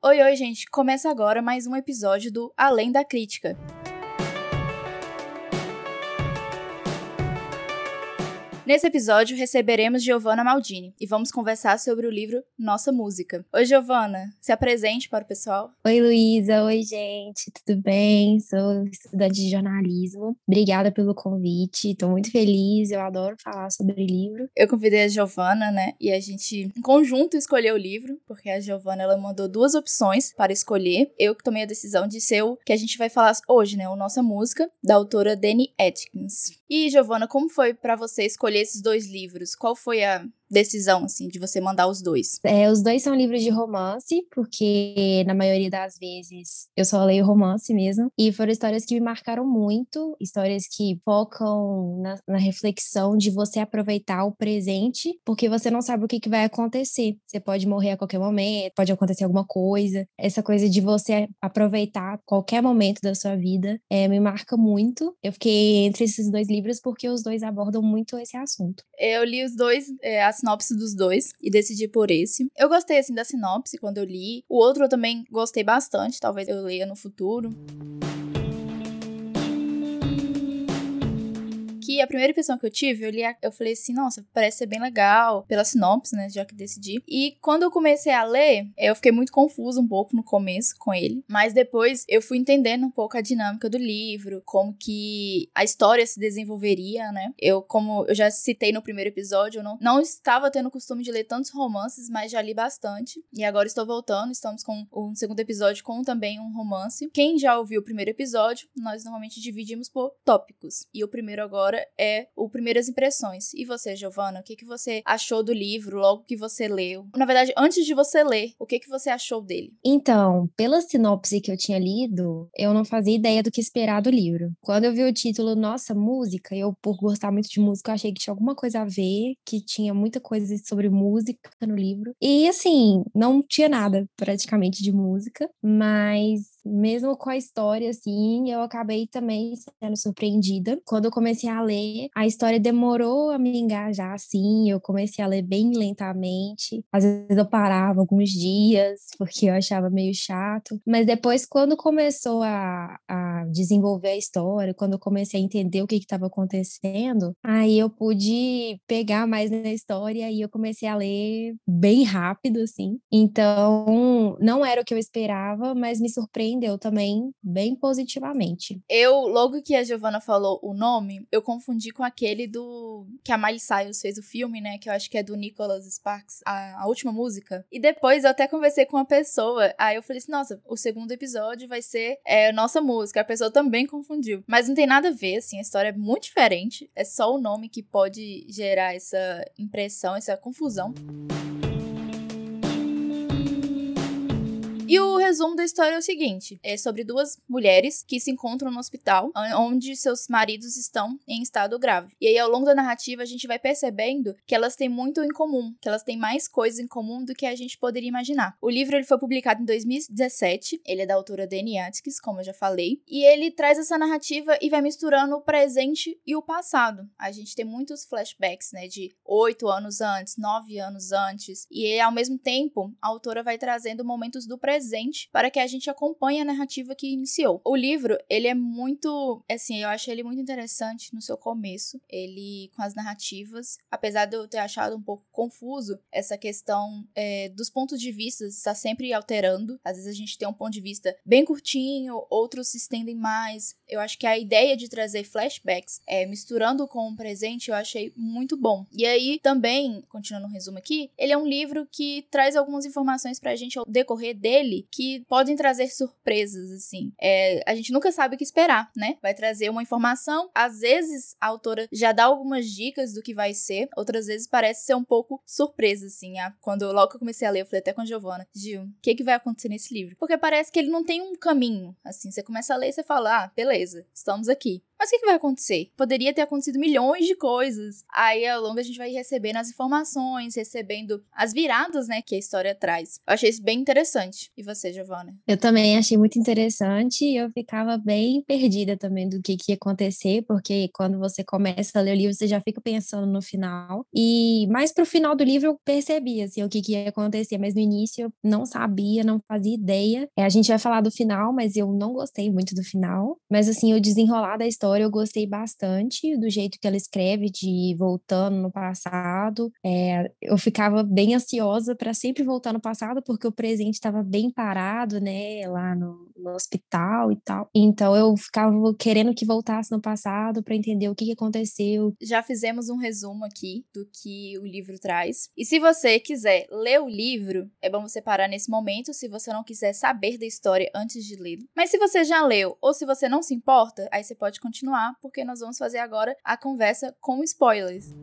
Oi, oi, gente! Começa agora mais um episódio do Além da Crítica. Nesse episódio, receberemos Giovanna Maldini e vamos conversar sobre o livro Nossa Música. Oi, Giovanna, se apresente para o pessoal. Oi, Luísa. Oi, gente. Tudo bem? Sou estudante de jornalismo. Obrigada pelo convite. Estou muito feliz. Eu adoro falar sobre livro. Eu convidei a Giovanna, né? E a gente, em conjunto, escolheu o livro, porque a Giovanna ela mandou duas opções para escolher. Eu que tomei a decisão de ser o que a gente vai falar hoje, né? O Nossa Música, da autora Dani Atkins. E, Giovanna, como foi para você escolher esses dois livros? Qual foi a decisão, assim, de você mandar os dois? É, os dois são livros de romance, porque na maioria das vezes eu só leio romance mesmo. E foram histórias que me marcaram muito, histórias que focam na, na reflexão de você aproveitar o presente, porque você não sabe o que, que vai acontecer. Você pode morrer a qualquer momento, pode acontecer alguma coisa. Essa coisa de você aproveitar qualquer momento da sua vida é, me marca muito. Eu fiquei entre esses dois livros porque os dois abordam muito esse assunto. Eu li os dois, é, as sinopse dos dois e decidi por esse. Eu gostei, assim, da sinopse quando eu li. O outro eu também gostei bastante, talvez eu leia no futuro. A primeira impressão que eu tive, eu li, eu falei assim, nossa, parece ser bem legal, pela sinopse, né, já que decidi. E quando eu comecei a ler, eu fiquei muito confusa um pouco no começo com ele, mas depois eu fui entendendo um pouco a dinâmica do livro, como que a história se desenvolveria, né? Eu, como eu já citei no primeiro episódio, eu não, não estava tendo o costume de ler tantos romances, mas já li bastante. E agora estou voltando, estamos com um segundo episódio com também um romance. Quem já ouviu o primeiro episódio, nós normalmente dividimos por tópicos. E o primeiro agora agora é o Primeiras Impressões. E você, Giovana, o que, que você achou do livro logo que você leu? Na verdade, antes de você ler, o que, que você achou dele? Então, pela sinopse que eu tinha lido, eu não fazia ideia do que esperar do livro. Quando eu vi o título Nossa Música, eu, por gostar muito de música, achei que tinha alguma coisa a ver, que tinha muita coisa sobre música no livro. E assim, não tinha nada praticamente de música, mas mesmo com a história, assim, eu acabei também sendo surpreendida. Quando eu comecei a ler, a história demorou a me engajar, assim, eu comecei a ler bem lentamente. Às vezes eu parava alguns dias, porque eu achava meio chato. Mas depois, quando começou a, a desenvolver a história, quando eu comecei a entender o que estava acontecendo, aí eu pude pegar mais na história e eu comecei a ler bem rápido, assim. Então, não era o que eu esperava, mas me surpreendeu surpreendeu também bem positivamente. Eu, logo que a Giovanna falou o nome, eu confundi com aquele do. que a Miley Cyrus fez o filme, né? Que eu acho que é do Nicholas Sparks, a, a última música. E depois eu até conversei com uma pessoa, aí eu falei assim: nossa, o segundo episódio vai ser é, nossa música. A pessoa também confundiu. Mas não tem nada a ver, assim, a história é muito diferente. É só o nome que pode gerar essa impressão, essa confusão. E o resumo da história é o seguinte: é sobre duas mulheres que se encontram no hospital, onde seus maridos estão em estado grave. E aí, ao longo da narrativa, a gente vai percebendo que elas têm muito em comum, que elas têm mais coisas em comum do que a gente poderia imaginar. O livro ele foi publicado em 2017, ele é da autora Dani Atkins, como eu já falei, e ele traz essa narrativa e vai misturando o presente e o passado. A gente tem muitos flashbacks, né, de oito anos antes, nove anos antes, e ao mesmo tempo, a autora vai trazendo momentos do presente presente para que a gente acompanhe a narrativa que iniciou. O livro, ele é muito, assim, eu acho ele muito interessante no seu começo, ele com as narrativas, apesar de eu ter achado um pouco confuso essa questão é, dos pontos de vista está sempre alterando. Às vezes a gente tem um ponto de vista bem curtinho, outros se estendem mais. Eu acho que a ideia de trazer flashbacks, é, misturando com o presente, eu achei muito bom. E aí também, continuando o resumo aqui, ele é um livro que traz algumas informações pra gente ao decorrer dele dele que podem trazer surpresas, assim. É, a gente nunca sabe o que esperar, né? Vai trazer uma informação, às vezes a autora já dá algumas dicas do que vai ser, outras vezes parece ser um pouco surpresa, assim. A, quando logo que eu comecei a ler, eu falei até com a Giovana, Gil, o que, que vai acontecer nesse livro? Porque parece que ele não tem um caminho, assim. Você começa a ler e você fala, ah, beleza, estamos aqui. Mas o que, que vai acontecer? Poderia ter acontecido milhões de coisas. Aí ao longo a gente vai recebendo as informações, recebendo as viradas, né, que a história traz. Eu achei isso bem interessante. E você, Giovana? Eu também achei muito interessante e eu ficava bem perdida também do que, que ia acontecer, porque quando você começa a ler o livro, você já fica pensando no final. E mais pro final do livro eu percebi, assim, o que, que ia acontecer, mas no início eu não sabia, não fazia ideia. É, a gente vai falar do final, mas eu não gostei muito do final. Mas, assim, o desenrolar da história eu gostei bastante, do jeito que ela escreve, de voltando no passado. É, eu ficava bem ansiosa para sempre voltar no passado, porque o presente estava bem parado, né, lá no, no, hospital e tal. Então eu ficava querendo que voltasse no passado para entender o que, que aconteceu. Já fizemos um resumo aqui do que o livro traz. E se você quiser ler o livro, é bom você parar nesse momento, se você não quiser saber da história antes de ler. Mas se você já leu ou se você não se importa, aí você pode continuar, porque nós vamos fazer agora a conversa com spoilers.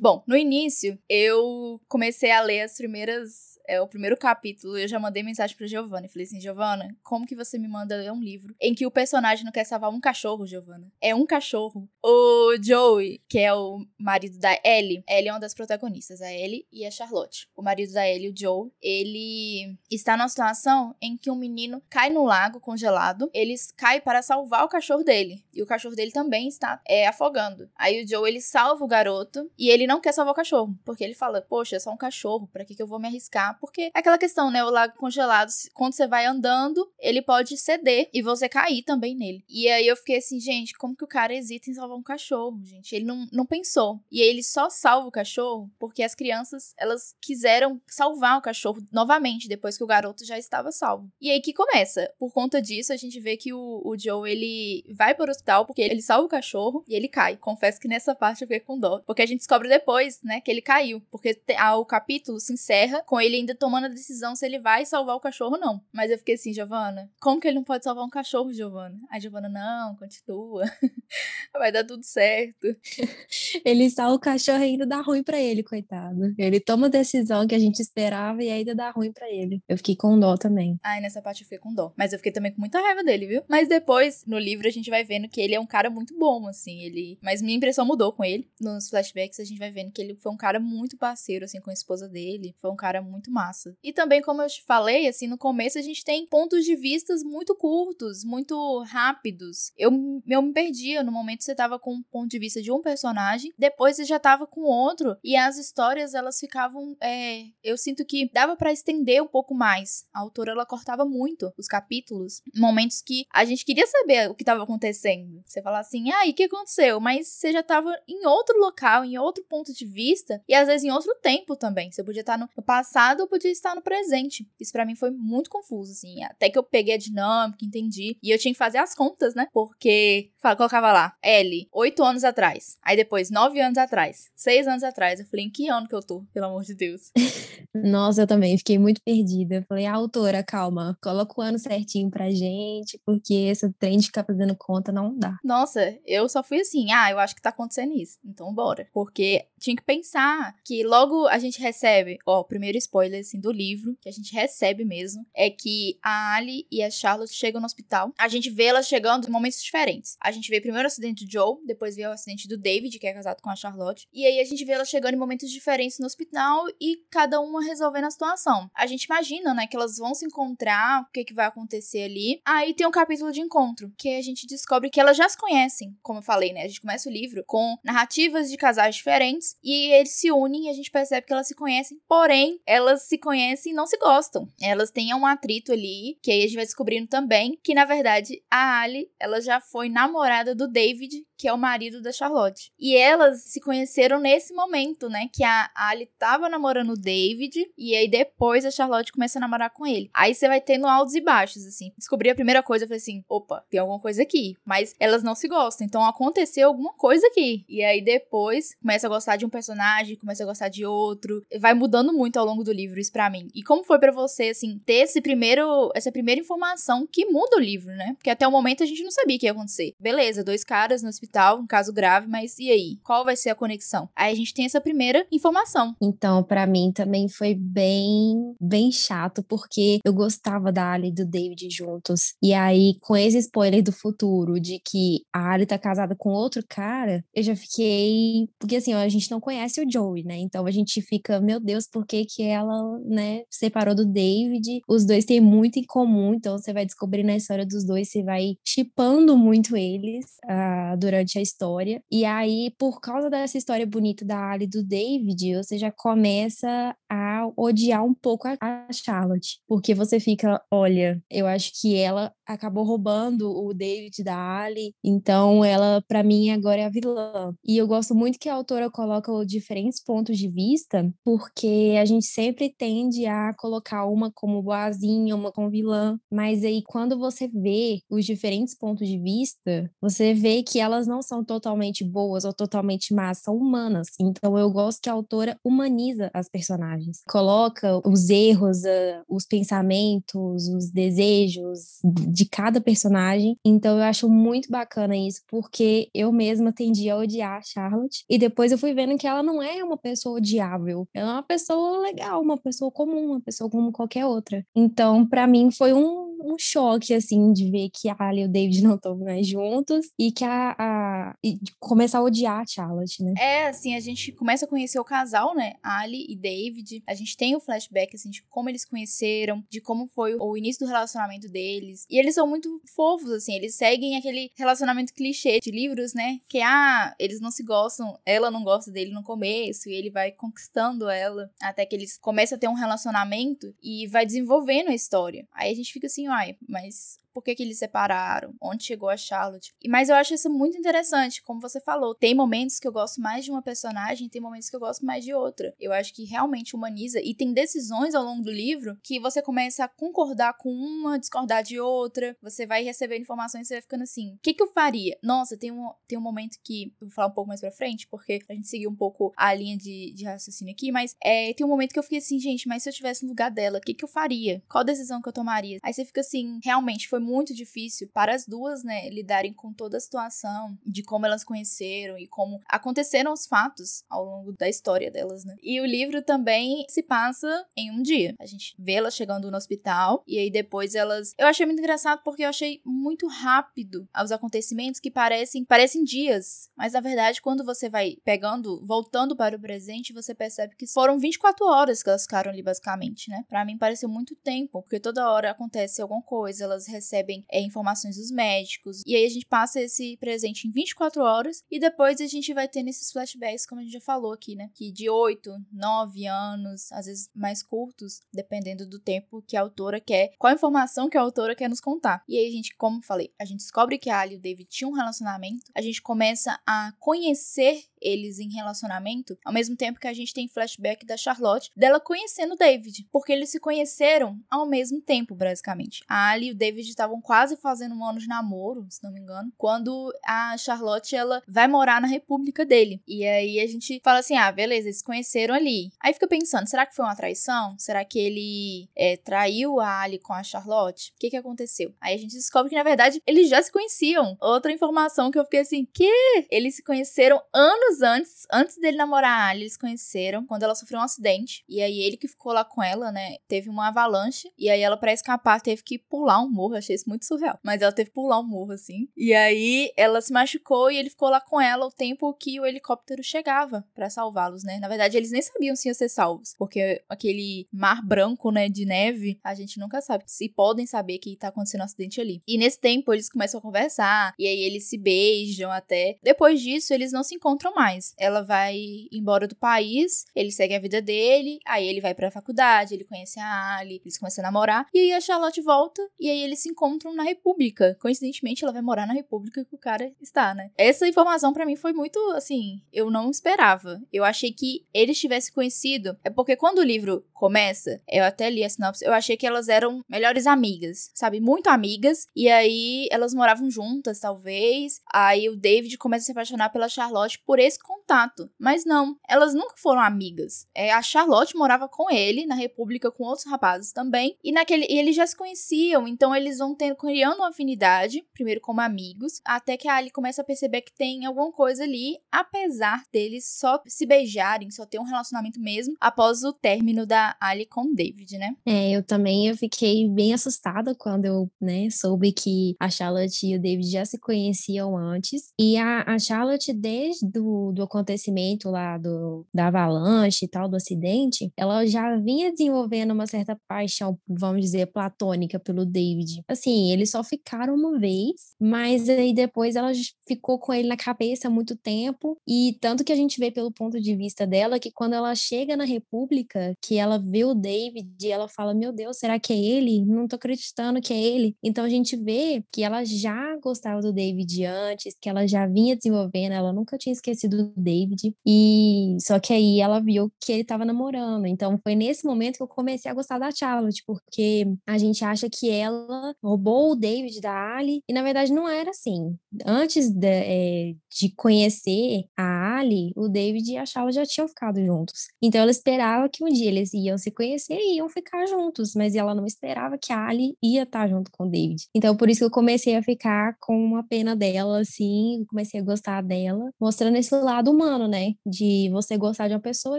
Bom, no início, eu comecei a ler as primeiras é o primeiro capítulo, eu já mandei mensagem pra Giovanna e falei assim: Giovanna, como que você me manda ler um livro em que o personagem não quer salvar um cachorro, Giovanna? É um cachorro. O Joey, que é o marido da Ellie, Ellie é uma das protagonistas, a Ellie e a Charlotte. O marido da Ellie, o Joe, ele está numa situação em que um menino cai no lago congelado, eles caem para salvar o cachorro dele. E o cachorro dele também está é, afogando. Aí o Joe, ele salva o garoto e ele não quer salvar o cachorro, porque ele fala: Poxa, é só um cachorro, pra que, que eu vou me arriscar? Porque é aquela questão, né? O lago congelado, quando você vai andando, ele pode ceder e você cair também nele. E aí eu fiquei assim, gente, como que o cara hesita em salvar um cachorro, gente? Ele não, não pensou. E aí ele só salva o cachorro porque as crianças, elas quiseram salvar o cachorro novamente, depois que o garoto já estava salvo. E aí que começa. Por conta disso, a gente vê que o, o Joe, ele vai para o hospital porque ele salva o cachorro e ele cai. Confesso que nessa parte eu fiquei com dó. Porque a gente descobre depois, né, que ele caiu. Porque a, o capítulo se encerra com ele ainda tomando a decisão se ele vai salvar o cachorro ou não. Mas eu fiquei assim, Giovana, como que ele não pode salvar um cachorro, Giovana? A Giovana, não, continua. vai dar tudo certo. ele salva o cachorro e ainda dá ruim para ele, coitado. Ele toma a decisão que a gente esperava e ainda dá ruim para ele. Eu fiquei com dó também. Ai, nessa parte eu fiquei com dó. Mas eu fiquei também com muita raiva dele, viu? Mas depois, no livro, a gente vai vendo que ele é um cara muito bom, assim. Ele. Mas minha impressão mudou com ele. Nos flashbacks, a gente vai vendo que ele foi um cara muito parceiro, assim, com a esposa dele. Foi um cara muito massa. E também, como eu te falei, assim, no começo a gente tem pontos de vistas muito curtos, muito rápidos. Eu, eu me perdia no momento você tava com um ponto de vista de um personagem, depois você já tava com outro, e as histórias elas ficavam. É, eu sinto que dava para estender um pouco mais. A autora ela cortava muito os capítulos, momentos que a gente queria saber o que tava acontecendo. Você fala assim, ah, e o que aconteceu? Mas você já tava em outro local, em outro ponto de vista, e às vezes em outro tempo também. Você podia estar no passado ou podia estar no presente. Isso para mim foi muito confuso, assim. Até que eu peguei a dinâmica, entendi. E eu tinha que fazer as contas, né? Porque colocava lá, L, oito anos atrás. Aí depois, nove anos atrás. Seis anos atrás. Eu falei, em que ano que eu tô? Pelo amor de Deus. Nossa, eu também fiquei muito perdida. Eu falei, autora, calma, coloca o ano certinho pra gente, porque esse trem de ficar fazendo conta não dá. Nossa, eu só fui assim, ah, eu acho que tá acontecendo isso. Então bora. Porque tinha que pensar que logo a gente recebe, ó, o primeiro spoiler, assim, do livro, que a gente recebe mesmo, é que a Ali e a Charlotte chegam no hospital. A gente vê elas chegando em momentos diferentes. A gente vê primeiro o acidente do Joe, depois vê o acidente do David, que é casado com a Charlotte. E aí a gente vê elas chegando em momentos diferentes no hospital e cada uma resolvendo a situação. A gente imagina, né, que elas vão se encontrar, o que, que vai acontecer ali. Aí tem um capítulo de encontro, que a gente descobre que elas já se conhecem, como eu falei, né? A gente começa o livro com narrativas de casais diferentes e eles se unem e a gente percebe que elas se conhecem, porém, elas se conhecem e não se gostam. Elas têm um atrito ali, que aí a gente vai descobrindo também que, na verdade, a Ali, ela já foi namorada do David, que é o marido da Charlotte. E elas se conheceram nesse momento, né? Que a Ali tava namorando o David e aí depois a Charlotte começa a namorar com ele. Aí você vai tendo altos e baixos, assim. Descobri a primeira coisa, eu falei assim: opa, tem alguma coisa aqui. Mas elas não se gostam, então aconteceu alguma coisa aqui. E aí depois começa a gostar de um personagem, começa a gostar de outro. Vai mudando muito ao longo do livro, isso pra mim. E como foi para você, assim, ter esse primeiro, essa primeira informação que muda o livro, né? Porque até o momento a gente não sabia o que ia acontecer. Beleza, dois caras no hospital hospital, um caso grave, mas e aí? Qual vai ser a conexão? Aí a gente tem essa primeira informação. Então, para mim também foi bem, bem chato, porque eu gostava da Ali e do David juntos. E aí, com esse spoiler do futuro, de que a Ali tá casada com outro cara, eu já fiquei. Porque assim, a gente não conhece o Joey, né? Então a gente fica, meu Deus, por que que ela, né, separou do David? Os dois têm muito em comum, então você vai descobrir na história dos dois, você vai chipando muito eles uh, durante a história. E aí, por causa dessa história bonita da Ali do David, você já começa a odiar um pouco a, a Charlotte. Porque você fica, olha, eu acho que ela acabou roubando o David da Ali, então ela, para mim, agora é a vilã. E eu gosto muito que a autora coloca diferentes pontos de vista, porque a gente sempre tende a colocar uma como boazinha, uma como vilã, mas aí quando você vê os diferentes pontos de vista, você vê que elas não são totalmente boas ou totalmente más, são humanas. Então eu gosto que a autora humaniza as personagens, coloca os erros, uh, os pensamentos, os desejos de cada personagem. Então eu acho muito bacana isso, porque eu mesma tendi a odiar a Charlotte e depois eu fui vendo que ela não é uma pessoa odiável, ela é uma pessoa legal, uma pessoa comum, uma pessoa como qualquer outra. Então, para mim foi um um choque, assim, de ver que a Ali e o David não estão mais juntos e que a, a. e começar a odiar a Charlotte, né? É, assim, a gente começa a conhecer o casal, né? Ali e David. A gente tem o flashback, assim, de como eles conheceram, de como foi o início do relacionamento deles. E eles são muito fofos, assim, eles seguem aquele relacionamento clichê de livros, né? Que, ah, eles não se gostam, ela não gosta dele no começo, e ele vai conquistando ela, até que eles começam a ter um relacionamento e vai desenvolvendo a história. Aí a gente fica assim, ai, mas por que, que eles separaram, onde chegou a Charlotte. Mas eu acho isso muito interessante, como você falou. Tem momentos que eu gosto mais de uma personagem, tem momentos que eu gosto mais de outra. Eu acho que realmente humaniza e tem decisões ao longo do livro que você começa a concordar com uma, discordar de outra. Você vai recebendo informações e você vai ficando assim: o que, que eu faria? Nossa, tem um, tem um momento que. Eu vou falar um pouco mais pra frente, porque a gente seguiu um pouco a linha de, de raciocínio aqui, mas é, tem um momento que eu fiquei assim, gente, mas se eu tivesse no lugar dela, o que, que eu faria? Qual decisão que eu tomaria? Aí você fica assim, realmente foi muito difícil para as duas, né, lidarem com toda a situação de como elas conheceram e como aconteceram os fatos ao longo da história delas, né? E o livro também se passa em um dia. A gente vê elas chegando no hospital e aí depois elas. Eu achei muito engraçado porque eu achei muito rápido os acontecimentos que parecem parecem dias, mas na verdade quando você vai pegando, voltando para o presente, você percebe que foram 24 horas que elas ficaram ali basicamente, né? Para mim pareceu muito tempo, porque toda hora acontece alguma coisa, elas recebem é, informações dos médicos, e aí a gente passa esse presente em 24 horas, e depois a gente vai tendo esses flashbacks, como a gente já falou aqui, né? Que de 8, 9 anos, às vezes mais curtos, dependendo do tempo que a autora quer, qual informação que a autora quer nos contar. E aí a gente, como falei, a gente descobre que a Ali e o David tinham um relacionamento, a gente começa a conhecer eles em relacionamento, ao mesmo tempo que a gente tem flashback da Charlotte dela conhecendo o David, porque eles se conheceram ao mesmo tempo, basicamente. A Ali e o David estavam quase fazendo um ano de namoro, se não me engano, quando a Charlotte ela vai morar na república dele. E aí a gente fala assim: ah, beleza, eles se conheceram ali. Aí fica pensando: será que foi uma traição? Será que ele é, traiu a Ali com a Charlotte? O que que aconteceu? Aí a gente descobre que na verdade eles já se conheciam. Outra informação que eu fiquei assim: que? Eles se conheceram anos anos antes, antes dele namorar a Ali, eles conheceram quando ela sofreu um acidente. E aí ele que ficou lá com ela, né? Teve uma avalanche. E aí ela, para escapar, teve que pular um morro. Achei isso muito surreal. Mas ela teve que pular um morro, assim. E aí ela se machucou e ele ficou lá com ela o tempo que o helicóptero chegava para salvá-los, né? Na verdade, eles nem sabiam se iam ser salvos. Porque aquele mar branco, né, de neve, a gente nunca sabe se podem saber que tá acontecendo um acidente ali. E nesse tempo eles começam a conversar. E aí eles se beijam até. Depois disso, eles não se encontram mais mais. Ela vai embora do país, ele segue a vida dele, aí ele vai pra faculdade, ele conhece a Ali, eles começam a namorar, e aí a Charlotte volta, e aí eles se encontram na República. Coincidentemente, ela vai morar na República que o cara está, né? Essa informação para mim foi muito, assim, eu não esperava. Eu achei que eles tivessem conhecido. É porque quando o livro começa, eu até li a sinopse, eu achei que elas eram melhores amigas, sabe? Muito amigas, e aí elas moravam juntas, talvez. Aí o David começa a se apaixonar pela Charlotte por esse esse contato. Mas não, elas nunca foram amigas. É, a Charlotte morava com ele na República com outros rapazes também, e naquele e eles já se conheciam, então eles vão tendo, criando uma afinidade, primeiro como amigos, até que a Ali começa a perceber que tem alguma coisa ali, apesar deles só se beijarem, só ter um relacionamento mesmo após o término da Ali com David, né? É, eu também eu fiquei bem assustada quando eu, né, soube que a Charlotte e o David já se conheciam antes. E a, a Charlotte, desde do acontecimento lá do, da avalanche e tal, do acidente, ela já vinha desenvolvendo uma certa paixão, vamos dizer, platônica pelo David. Assim, eles só ficaram uma vez, mas aí depois ela ficou com ele na cabeça muito tempo. E tanto que a gente vê pelo ponto de vista dela que quando ela chega na República, que ela vê o David e ela fala: Meu Deus, será que é ele? Não tô acreditando que é ele. Então a gente vê que ela já gostava do David antes, que ela já vinha desenvolvendo, ela nunca tinha esquecido do David. E só que aí ela viu que ele tava namorando. Então foi nesse momento que eu comecei a gostar da Charlotte, porque a gente acha que ela roubou o David da Ali, e na verdade não era assim. Antes de, é, de conhecer a Ali, o David e a Charlotte já tinham ficado juntos. Então ela esperava que um dia eles iam se conhecer e iam ficar juntos, mas ela não esperava que a Ali ia estar junto com o David. Então por isso que eu comecei a ficar com uma pena dela, assim, comecei a gostar dela, mostrando esse lado humano, né? De você gostar de uma pessoa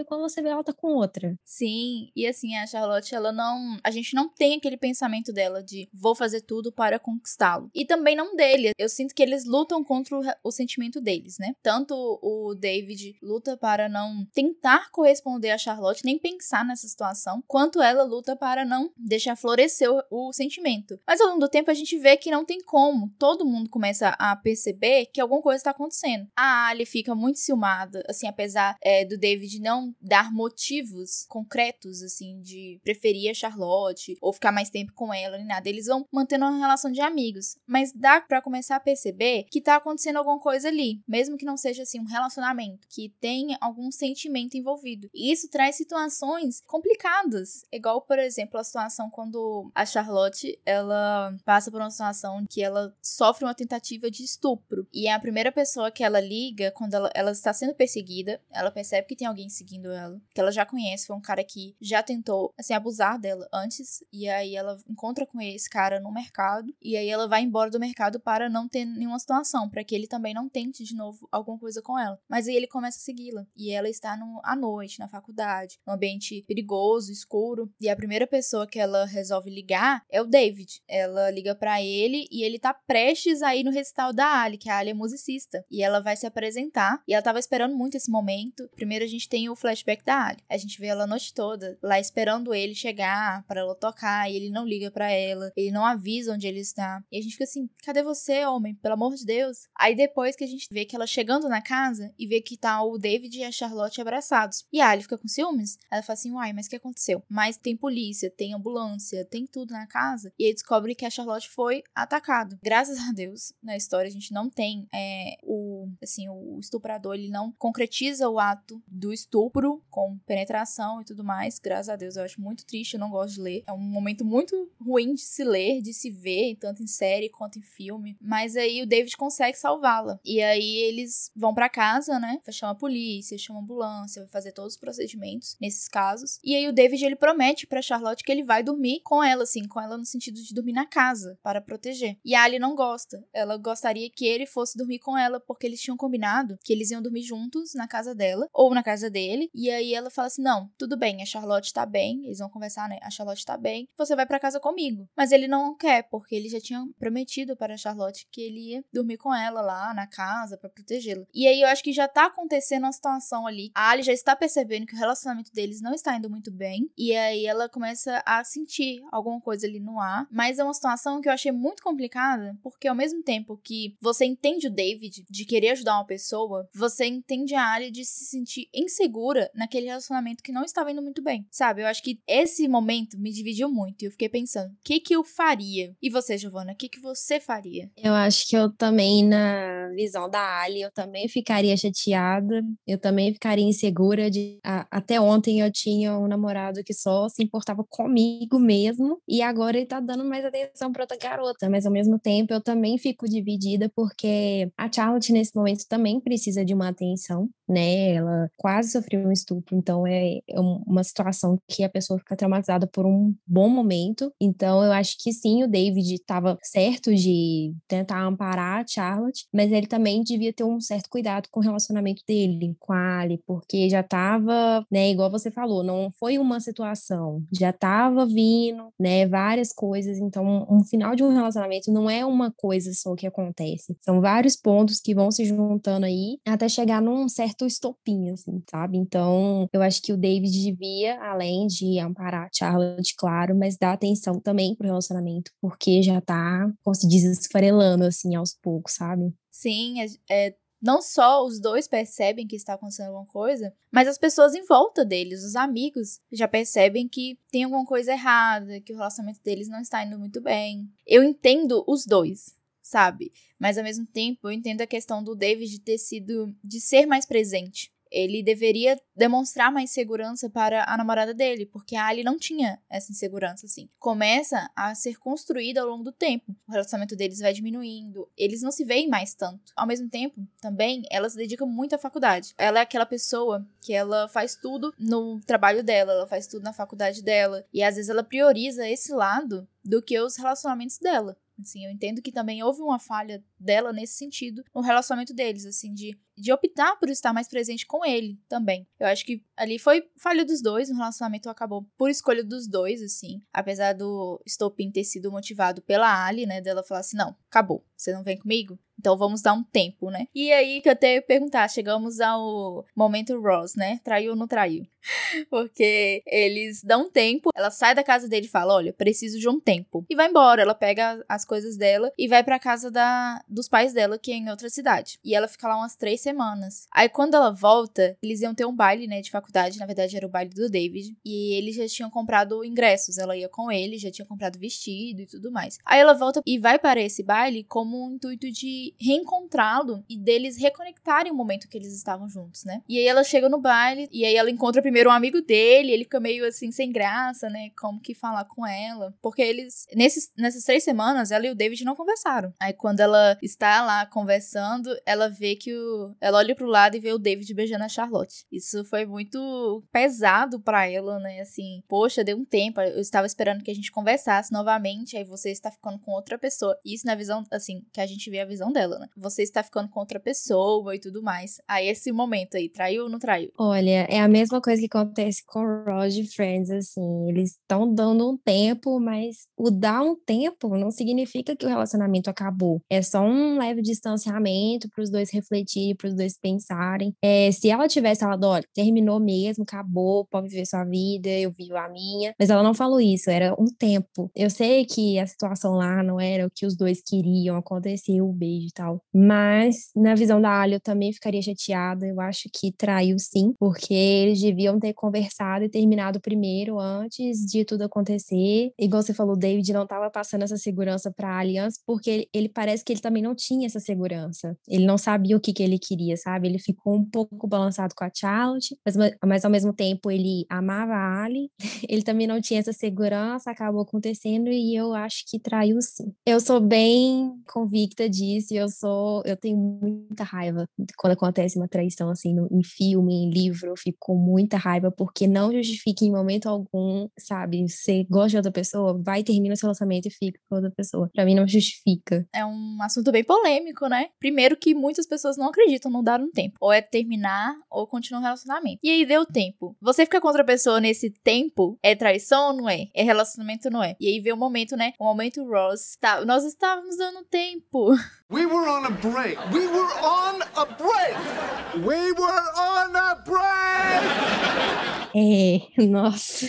e quando você vê ela tá com outra. Sim, e assim, a Charlotte, ela não. A gente não tem aquele pensamento dela de vou fazer tudo para conquistá-lo. E também não dele. Eu sinto que eles lutam contra o, o sentimento deles, né? Tanto o David luta para não tentar corresponder a Charlotte, nem pensar nessa situação, quanto ela luta para não deixar florescer o, o sentimento. Mas ao longo do tempo a gente vê que não tem como. Todo mundo começa a perceber que alguma coisa está acontecendo. A Ali fica muito ciumada, assim, apesar é, do David não dar motivos concretos, assim, de preferir a Charlotte ou ficar mais tempo com ela nem nada. Eles vão mantendo uma relação de amigos. Mas dá para começar a perceber que tá acontecendo alguma coisa ali, mesmo que não seja assim um relacionamento, que tem algum sentimento envolvido. E isso traz situações complicadas, igual por exemplo a situação quando a Charlotte ela passa por uma situação que ela sofre uma tentativa de estupro. E é a primeira pessoa que ela liga quando ela, ela está sendo perseguida, ela percebe que tem alguém seguindo ela, que ela já conhece, foi um cara que já tentou, assim, abusar dela antes, e aí ela encontra com esse cara no mercado, e aí ela vai embora do mercado para não ter nenhuma situação, para que ele também não tente de novo alguma coisa com ela. Mas aí ele começa a segui-la, e ela está no, à noite, na faculdade, num ambiente perigoso, escuro, e a primeira pessoa que ela resolve ligar é o David. Ela liga para ele e ele tá prestes a ir no recital da Ali, que a Ali é musicista. E ela vai se apresentar. E ela tava esperando muito esse momento. Primeiro a gente tem o flashback da Ali. A gente vê ela a noite toda lá esperando ele chegar para ela tocar. E ele não liga para ela. Ele não avisa onde ele está. E a gente fica assim: cadê você, homem? Pelo amor de Deus. Aí depois que a gente vê que ela chegando na casa e vê que tá o David e a Charlotte abraçados. E a Ali fica com ciúmes. Ela fala assim: uai, mas o que aconteceu? Mas tem polícia, tem ambulância, tem tudo na casa. E aí descobre que a Charlotte foi atacada. Graças a Deus, na história a gente não tem é, o assim o estuprador ele não concretiza o ato do estupro com penetração e tudo mais. Graças a Deus eu acho muito triste eu não gosto de ler. É um momento muito ruim de se ler de se ver tanto em série quanto em filme. Mas aí o David consegue salvá-la. E aí eles vão para casa né? Chama a polícia chama a ambulância vai fazer todos os procedimentos nesses casos. E aí o David ele promete para Charlotte que ele vai dormir com ela assim com ela no sentido de dormir na casa para proteger. E a Ali não gosta. Ela gostaria que ele fosse dormir com ela, porque eles tinham combinado que eles iam dormir juntos na casa dela, ou na casa dele. E aí ela fala assim: não, tudo bem, a Charlotte tá bem. Eles vão conversar, né? A Charlotte tá bem, você vai para casa comigo. Mas ele não quer, porque ele já tinha prometido para a Charlotte que ele ia dormir com ela lá na casa para protegê-la. E aí eu acho que já tá acontecendo uma situação ali. A Ali já está percebendo que o relacionamento deles não está indo muito bem. E aí ela começa a sentir alguma coisa ali no ar. Mas é uma situação que eu achei muito complicada, porque ao mesmo tempo que você entende o David de querer ajudar uma pessoa, você entende a Ali de se sentir insegura naquele relacionamento que não estava indo muito bem. Sabe? Eu acho que esse momento me dividiu muito e eu fiquei pensando, o que que eu faria? E você, Giovana, o que que você faria? Eu acho que eu também, na visão da Ali, eu também ficaria chateada, eu também ficaria insegura de... Até ontem eu tinha um namorado que só se importava comigo mesmo e agora ele tá dando mais atenção pra outra garota, mas ao mesmo tempo eu também fico dividida porque a Charlotte nesse momento também precisa precisa de uma atenção, né? Ela quase sofreu um estupro, então é, é uma situação que a pessoa fica traumatizada por um bom momento. Então eu acho que sim, o David estava certo de tentar amparar a Charlotte, mas ele também devia ter um certo cuidado com o relacionamento dele com a Ali, porque já estava, né, igual você falou, não foi uma situação, já estava vindo, né, várias coisas, então um final de um relacionamento não é uma coisa só que acontece, são vários pontos que vão se juntando aí até chegar num certo estopim, assim, sabe? Então, eu acho que o David devia, além de amparar a Charlotte, claro, mas dar atenção também pro relacionamento, porque já tá, como se diz, esfarelando, assim, aos poucos, sabe? Sim, é, não só os dois percebem que está acontecendo alguma coisa, mas as pessoas em volta deles, os amigos, já percebem que tem alguma coisa errada, que o relacionamento deles não está indo muito bem. Eu entendo os dois, sabe? Mas ao mesmo tempo, eu entendo a questão do David de ter sido de ser mais presente ele deveria demonstrar mais segurança para a namorada dele, porque a Ali não tinha essa insegurança, assim. Começa a ser construída ao longo do tempo. O relacionamento deles vai diminuindo, eles não se veem mais tanto. Ao mesmo tempo, também, ela se dedica muito à faculdade. Ela é aquela pessoa que ela faz tudo no trabalho dela, ela faz tudo na faculdade dela, e às vezes ela prioriza esse lado do que os relacionamentos dela. Assim, eu entendo que também houve uma falha dela nesse sentido no relacionamento deles, assim, de, de optar por estar mais presente com ele também. Eu acho que ali foi falha dos dois, o relacionamento acabou por escolha dos dois, assim. Apesar do Stopin ter sido motivado pela Ali, né, dela falar assim: não, acabou, você não vem comigo? Então vamos dar um tempo, né? E aí que eu até ia perguntar, chegamos ao momento Ross, né? Traiu ou não traiu? Porque eles dão um tempo, ela sai da casa dele e fala: Olha, preciso de um tempo. E vai embora. Ela pega as coisas dela e vai pra casa da, dos pais dela, que é em outra cidade. E ela fica lá umas três semanas. Aí quando ela volta, eles iam ter um baile, né, de faculdade. Na verdade, era o baile do David. E eles já tinham comprado ingressos. Ela ia com ele, já tinha comprado vestido e tudo mais. Aí ela volta e vai para esse baile como um intuito de reencontrá-lo e deles reconectarem o momento que eles estavam juntos, né? E aí ela chega no baile e aí ela encontra primeiro um amigo dele, ele fica meio assim sem graça, né? Como que falar com ela. Porque eles, nesses, nessas três semanas, ela e o David não conversaram. Aí quando ela está lá conversando, ela vê que o. Ela olha pro lado e vê o David beijando a Charlotte. Isso foi muito pesado para ela, né? Assim, poxa, deu um tempo. Eu estava esperando que a gente conversasse novamente. Aí você está ficando com outra pessoa. Isso na visão, assim, que a gente vê a visão dela, né? Você está ficando com outra pessoa e tudo mais. Aí esse momento aí, traiu ou não traiu? Olha, é a mesma coisa que acontece com o Rod e Friends, assim, eles estão dando um tempo, mas o dar um tempo não significa que o relacionamento acabou. É só um leve distanciamento para os dois refletirem, para os dois pensarem. É, se ela tivesse falado, olha, terminou mesmo, acabou, pode viver sua vida, eu vivo a minha, mas ela não falou isso, era um tempo. Eu sei que a situação lá não era o que os dois queriam, aconteceu o beijo e tal, mas na visão da Ali eu também ficaria chateada, eu acho que traiu sim, porque eles deviam ter conversado e terminado primeiro antes de tudo acontecer. Igual você falou, o David não estava passando essa segurança para a aliança porque ele, ele, parece que ele também não tinha essa segurança. Ele não sabia o que, que ele queria, sabe? Ele ficou um pouco balançado com a Charlotte, mas, mas ao mesmo tempo ele amava a Ali. Ele também não tinha essa segurança, acabou acontecendo e eu acho que traiu sim. Eu sou bem convicta disso eu sou, eu tenho muita raiva quando acontece uma traição assim no, em filme, em livro, eu fico com muita raiva porque não justifica em momento algum, sabe? Você gosta de outra pessoa, vai, termina seu relacionamento e fica com outra pessoa. Pra mim não justifica. É um assunto bem polêmico, né? Primeiro que muitas pessoas não acreditam não dar um tempo. Ou é terminar ou continuar um relacionamento. E aí deu tempo. Você fica com outra pessoa nesse tempo, é traição ou não é? É relacionamento ou não é? E aí vê o momento, né? O momento Ross. Tá, nós estávamos dando tempo. We were on a break. We were on a break. We were on a break. É, nossa.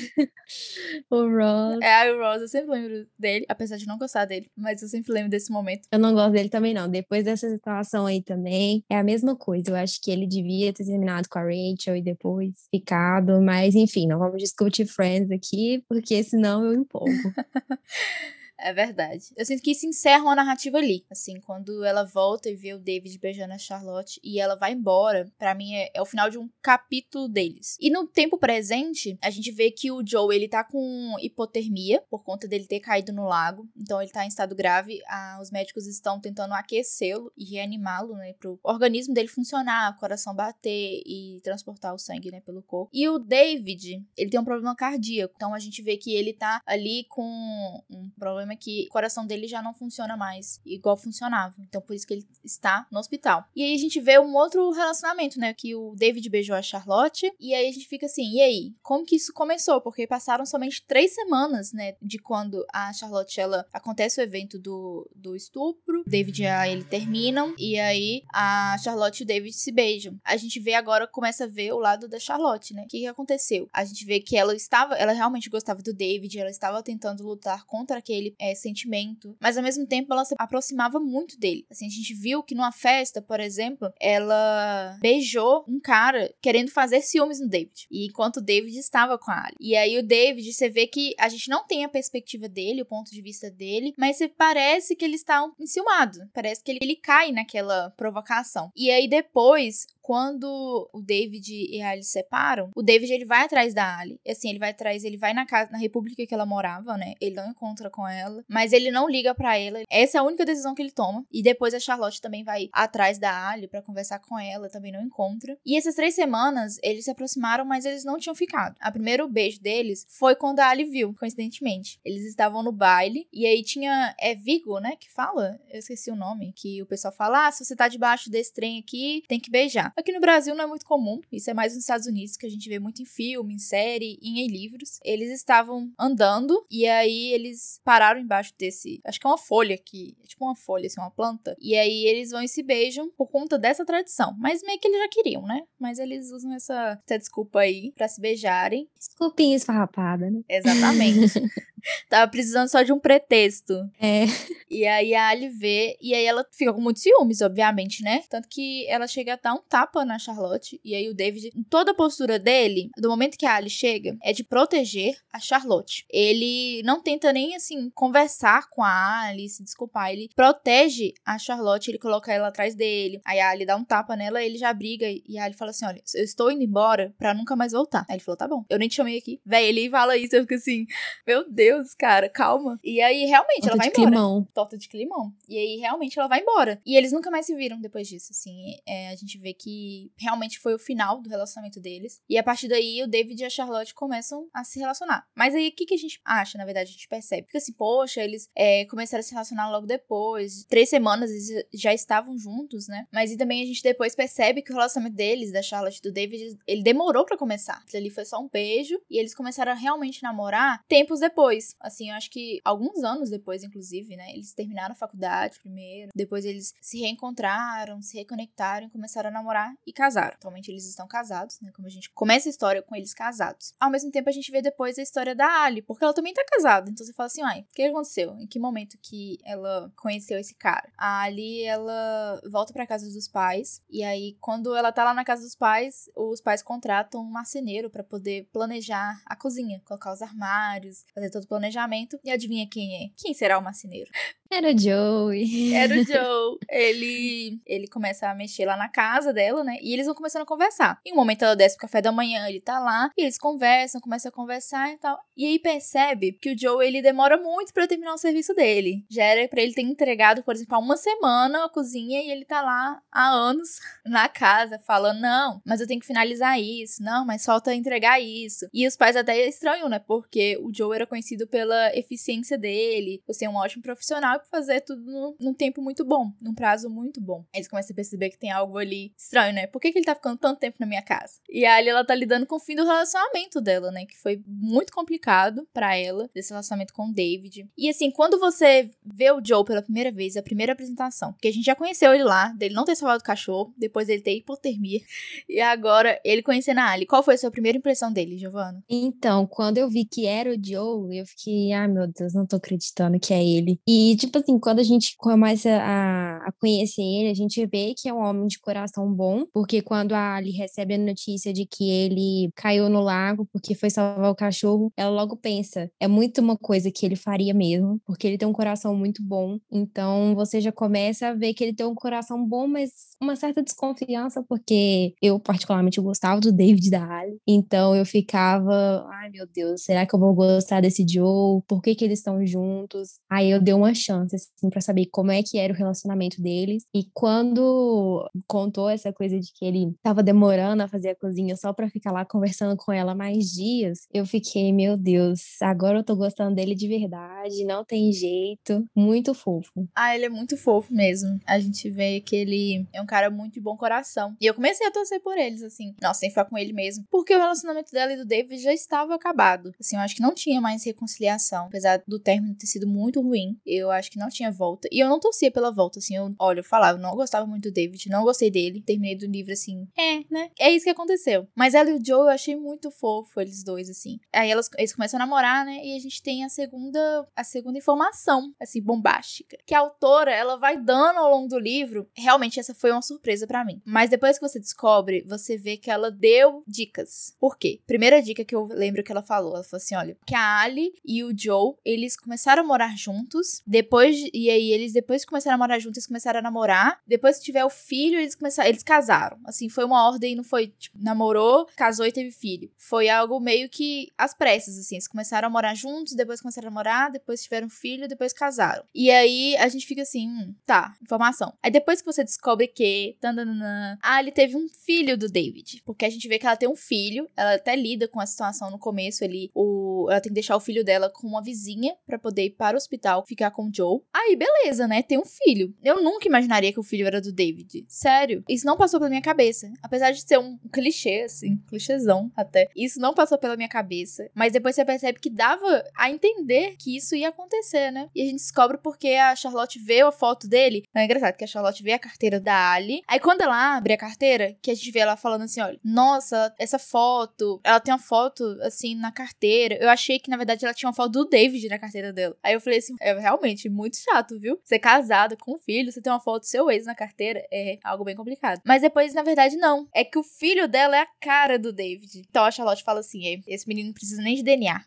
o Ross. É, o Ross, eu sempre lembro dele, apesar de não gostar dele, mas eu sempre lembro desse momento. Eu não gosto dele também, não. Depois dessa situação aí também, é a mesma coisa. Eu acho que ele devia ter terminado com a Rachel e depois ficado, mas enfim, não vamos discutir Friends aqui, porque senão eu empolgo. É verdade. Eu sinto que isso encerra uma narrativa ali. Assim, quando ela volta e vê o David beijando a Charlotte e ela vai embora, para mim é, é, o final de um capítulo deles. E no tempo presente, a gente vê que o Joe, ele tá com hipotermia por conta dele ter caído no lago. Então ele tá em estado grave. Ah, os médicos estão tentando aquecê-lo e reanimá-lo, né, pro organismo dele funcionar, o coração bater e transportar o sangue, né, pelo corpo. E o David, ele tem um problema cardíaco. Então a gente vê que ele tá ali com um problema que o coração dele já não funciona mais igual funcionava. Então por isso que ele está no hospital. E aí a gente vê um outro relacionamento, né, que o David beijou a Charlotte e aí a gente fica assim, e aí, como que isso começou? Porque passaram somente três semanas, né, de quando a Charlotte ela acontece o evento do, do estupro, David e a ele terminam e aí a Charlotte e o David se beijam. A gente vê agora começa a ver o lado da Charlotte, né? O que, que aconteceu? A gente vê que ela estava, ela realmente gostava do David, ela estava tentando lutar contra aquele é, sentimento, mas ao mesmo tempo ela se aproximava muito dele. Assim, a gente viu que numa festa, por exemplo, ela beijou um cara querendo fazer ciúmes no David. E enquanto o David estava com a Ali. E aí o David, você vê que a gente não tem a perspectiva dele, o ponto de vista dele, mas parece que ele está enciumado. Parece que ele, ele cai naquela provocação. E aí depois, quando o David e a Ali se separam, o David ele vai atrás da Ali. Assim, ele vai atrás, ele vai na casa, na república que ela morava, né? Ele não encontra com ela, mas ele não liga para ela. Essa é a única decisão que ele toma. E depois a Charlotte também vai atrás da Ali para conversar com ela, também não encontra. E essas três semanas eles se aproximaram, mas eles não tinham ficado. A primeiro beijo deles foi quando a Ali viu, coincidentemente. Eles estavam no baile e aí tinha é Vigo, né, que fala? Eu esqueci o nome, que o pessoal fala: "Ah, se você tá debaixo desse trem aqui, tem que beijar". Aqui no Brasil não é muito comum, isso é mais nos Estados Unidos, que a gente vê muito em filme, em série e em livros. Eles estavam andando e aí eles pararam embaixo desse. Acho que é uma folha aqui, é tipo uma folha, assim, uma planta. E aí eles vão e se beijam por conta dessa tradição. Mas meio que eles já queriam, né? Mas eles usam essa, essa desculpa aí para se beijarem. Desculpinha esfarrapada, né? Exatamente. Tava precisando só de um pretexto. É. E aí a Ali vê, e aí ela fica com muitos ciúmes, obviamente, né? Tanto que ela chega a dar um tapa na Charlotte, e aí o David, em toda a postura dele, do momento que a Ali chega, é de proteger a Charlotte. Ele não tenta nem, assim, conversar com a Ali, se desculpar, ele protege a Charlotte, ele coloca ela atrás dele, aí a Ali dá um tapa nela, ele já briga, e a Ali fala assim, olha, eu estou indo embora pra nunca mais voltar. Aí ele falou, tá bom, eu nem te chamei aqui. Véi, ele fala isso, eu fico assim, meu Deus, Deus, cara, calma. E aí, realmente, Torta ela vai embora. Climão. Torta de climão. E aí, realmente, ela vai embora. E eles nunca mais se viram depois disso, assim. É, a gente vê que realmente foi o final do relacionamento deles. E a partir daí, o David e a Charlotte começam a se relacionar. Mas aí, o que, que a gente acha, na verdade, a gente percebe? Porque assim, poxa, eles é, começaram a se relacionar logo depois. Três semanas eles já estavam juntos, né? Mas e também a gente depois percebe que o relacionamento deles, da Charlotte e do David, ele demorou para começar. Ali foi só um beijo. E eles começaram a realmente namorar tempos depois depois, assim, eu acho que alguns anos depois, inclusive, né? Eles terminaram a faculdade primeiro, depois eles se reencontraram, se reconectaram, começaram a namorar e casaram. Atualmente eles estão casados, né? Como a gente começa a história com eles casados. Ao mesmo tempo, a gente vê depois a história da Ali, porque ela também tá casada. Então você fala assim, uai, o que aconteceu? Em que momento que ela conheceu esse cara? A Ali, ela volta pra casa dos pais, e aí, quando ela tá lá na casa dos pais, os pais contratam um marceneiro para poder planejar a cozinha, colocar os armários, fazer todo o planejamento. E adivinha quem é? Quem será o marceneiro? Era o Joey. Era o Joe. ele, ele começa a mexer lá na casa dela, né? E eles vão começando a conversar. Em um momento ela desce pro café da manhã, ele tá lá, e eles conversam, começam a conversar e tal. E aí percebe que o Joe, ele demora muito para terminar o serviço dele. Já era pra ele ter entregado, por exemplo, há uma semana a cozinha e ele tá lá há anos na casa, falando: não, mas eu tenho que finalizar isso, não, mas falta entregar isso. E os pais até estranham, né? Porque o Joe era conhecido pela eficiência dele, por ser um ótimo profissional fazer tudo num tempo muito bom, num prazo muito bom. Eles começam a perceber que tem algo ali estranho, né? Por que, que ele tá ficando tanto tempo na minha casa? E Ali, ela tá lidando com o fim do relacionamento dela, né? Que foi muito complicado para ela, desse relacionamento com o David. E assim, quando você vê o Joe pela primeira vez, a primeira apresentação, que a gente já conheceu ele lá, dele não ter salvado o cachorro, depois dele ter hipotermia, e agora ele conhecendo a Ali. Qual foi a sua primeira impressão dele, Giovanna? Então, quando eu vi que era o Joe, eu fiquei, ah, meu Deus, não tô acreditando que é ele. E, tipo, tipo assim, quando a gente começa a a conhecer ele, a gente vê que é um homem de coração bom, porque quando a Ali recebe a notícia de que ele caiu no lago porque foi salvar o cachorro, ela logo pensa, é muito uma coisa que ele faria mesmo, porque ele tem um coração muito bom. Então você já começa a ver que ele tem um coração bom, mas uma certa desconfiança, porque eu particularmente gostava do David da Ali. Então eu ficava, ai meu Deus, será que eu vou gostar desse Joe? Por que que eles estão juntos? Aí eu dei uma chance assim para saber como é que era o relacionamento deles. E quando contou essa coisa de que ele tava demorando a fazer a cozinha só para ficar lá conversando com ela mais dias, eu fiquei, meu Deus, agora eu tô gostando dele de verdade, não tem jeito, muito fofo. Ah, ele é muito fofo mesmo. A gente vê que ele é um cara muito de bom coração. E eu comecei a torcer por eles, assim. Nossa, sem ficar com ele mesmo. Porque o relacionamento dela e do David já estava acabado. Assim, eu acho que não tinha mais reconciliação. Apesar do término ter sido muito ruim, eu acho que não tinha volta. E eu não torcia pela volta, assim. Eu, olha, eu falava, eu não gostava muito do David, não gostei dele. Terminei do livro assim, é, né? É isso que aconteceu. Mas ela e o Joe eu achei muito fofo, eles dois, assim. Aí elas, eles começam a namorar, né? E a gente tem a segunda, a segunda informação, assim, bombástica. Que a autora, ela vai dando ao longo do livro. Realmente, essa foi uma surpresa para mim. Mas depois que você descobre, você vê que ela deu dicas. Por quê? Primeira dica que eu lembro que ela falou, ela falou assim, olha, que a Ali e o Joe, eles começaram a morar juntos, depois, e aí eles depois começaram a morar juntos, começaram a namorar, depois que tiver o filho, eles começaram, eles casaram. Assim, foi uma ordem, não foi, tipo, namorou, casou e teve filho. Foi algo meio que às pressas, assim, eles começaram a morar juntos, depois começaram a namorar, depois tiveram filho, depois casaram. E aí a gente fica assim, hum, tá, informação. Aí depois que você descobre que, tandanana, ah, ele teve um filho do David, porque a gente vê que ela tem um filho, ela até lida com a situação no começo ali, o, ela tem que deixar o filho dela com uma vizinha para poder ir para o hospital, ficar com o Joe. Aí, beleza, né? Tem um filho. Eu nunca imaginaria que o filho era do David. Sério. Isso não passou pela minha cabeça. Apesar de ser um clichê, assim, clichêzão até. Isso não passou pela minha cabeça. Mas depois você percebe que dava a entender que isso ia acontecer, né? E a gente descobre porque a Charlotte vê a foto dele. Não é engraçado que a Charlotte vê a carteira da Ali. Aí quando ela abre a carteira, que a gente vê ela falando assim: olha, nossa, essa foto. Ela tem uma foto, assim, na carteira. Eu achei que, na verdade, ela tinha uma foto do David na carteira dela. Aí eu falei assim: é realmente muito chato, viu? É casado com um filho, você tem uma foto do seu ex na carteira, é algo bem complicado. Mas depois, na verdade, não. É que o filho dela é a cara do David. Então a Charlotte fala assim: esse menino não precisa nem de DNA.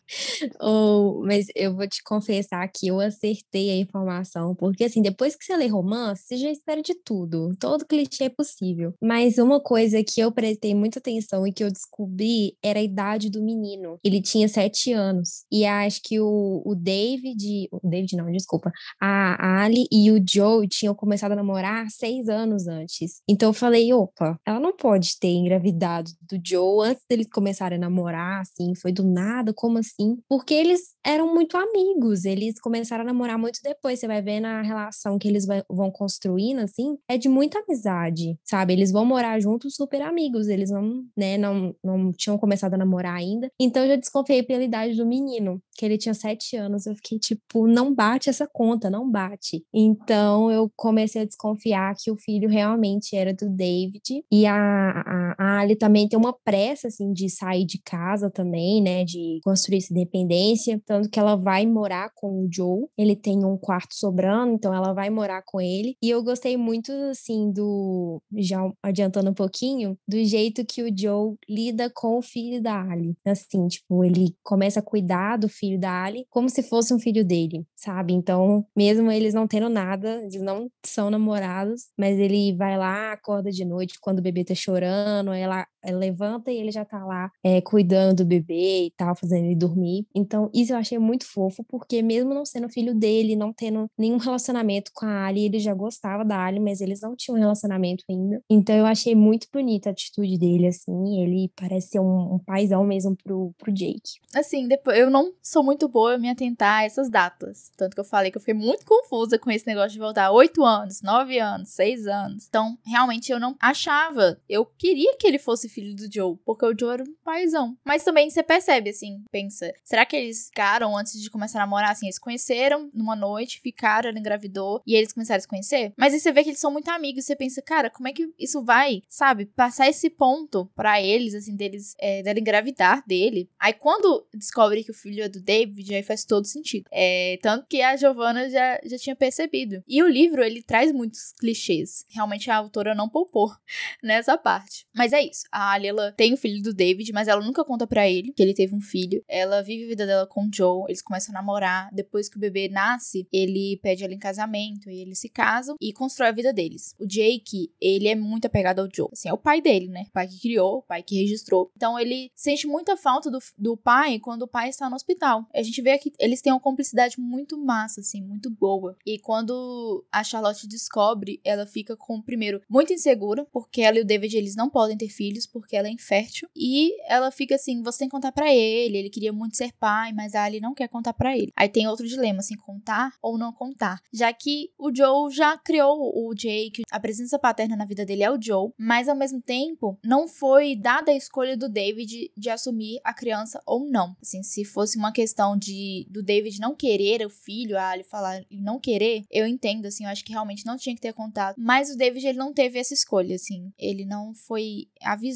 Oh, mas eu vou te confessar que eu acertei a informação, porque assim, depois que você lê romance, você já espera de tudo. Todo clichê é possível. Mas uma coisa que eu prestei muita atenção e que eu descobri era a idade do menino. Ele tinha sete anos. E acho que o, o David. O David não, desculpa. A Ali e o Joe tinham começado a namorar seis anos antes. Então eu falei, opa, ela não pode ter engravidado do Joe antes deles começarem a namorar, assim, foi do nada, como assim? Porque eles eram muito amigos, eles começaram a namorar muito depois. Você vai ver na relação que eles vão construindo, assim, é de muita amizade, sabe? Eles vão morar juntos super amigos, eles não, né, não, não tinham começado a namorar ainda. Então eu já desconfiei pela idade do menino, que ele tinha sete anos. Eu fiquei tipo, não bate essa conta, não bate. Então eu comecei a desconfiar que o filho realmente era do David. E a, a, a Ali também tem uma pressa, assim, de sair de casa também, né, de construir essa independência. Tanto que ela vai morar com o Joe. Ele tem um quarto sobrando, então ela vai morar com ele. E eu gostei muito, assim, do. Já adiantando um pouquinho, do jeito que o Joe lida com o filho da Ali. Assim, tipo, ele começa a cuidar do filho da Ali como se fosse um filho dele, sabe? Então, mesmo eles não tendo nada, eles não são namorados, mas ele vai lá, acorda de noite quando o bebê tá chorando, ela, ela levanta e ele já tá lá é, cuidando do bebê e tal, fazendo ele dormir. Então, isso eu achei muito fofo, porque mesmo não sendo filho dele, não tendo nenhum relacionamento com a Ali, ele já gostava da Ali, mas eles não tinham relacionamento ainda. Então, eu achei muito bonita a atitude dele, assim. Ele parece ser um, um paizão mesmo pro, pro Jake. Assim, depois, eu não sou muito boa em me atentar a essas datas. Tanto que eu falei que eu fiquei muito confusa com esse negócio de voltar oito anos, nove anos, seis anos. Então, realmente, eu não achava. Eu queria que ele fosse filho do Joe, porque o Joe era um paizão. Mas também você percebe, assim, pensa, será que eles ficaram antes de começar a namorar, assim, eles conheceram numa noite, ficaram, ela engravidou, e eles começaram a se conhecer? Mas aí você vê que eles são muito amigos, você pensa, cara, como é que isso vai, sabe, passar esse ponto para eles, assim, deles, é, dela engravidar dele. Aí quando descobre que o filho é do David, aí faz todo sentido. É, tanto que a Giovanna já, já tinha percebido. E o livro, ele traz muitos clichês. Realmente a autora não poupou nessa parte. Mas é isso. A Ali, ela tem o filho do David, mas ela nunca conta para ele que ele teve um filho. Ela vive a vida dela com o Joe, eles começam a namorar. Depois que o bebê nasce, ele pede ela em casamento e eles se casam e constrói a vida deles. O Jake, ele é muito apegado ao Joe. Assim, é o pai dele, né? O pai que criou, o pai que registrou. Então ele sente muita falta do, do pai quando o pai está no hospital. A gente vê que eles têm uma cumplicidade muito massa, assim, muito boa. E quando a Charlotte descobre, ela fica com, primeiro, muito insegura, porque ela e o David, eles não podem ter filhos porque ela é infértil. E ela fica assim, você tem que contar para ele, ele queria muito ser pai, mas a Ali não quer contar para ele. Aí tem outro dilema, assim, contar ou não contar. Já que o Joe já criou o Jake, a presença paterna na vida dele é o Joe, mas ao mesmo tempo, não foi dada a escolha do David de assumir a criança ou não. Assim, se fosse uma questão de do David não querer o filho, a Ali falar e não querer, eu entendo, assim, eu acho que realmente não tinha que ter contato. Mas o David, ele não teve essa escolha, assim. Ele não foi avisado.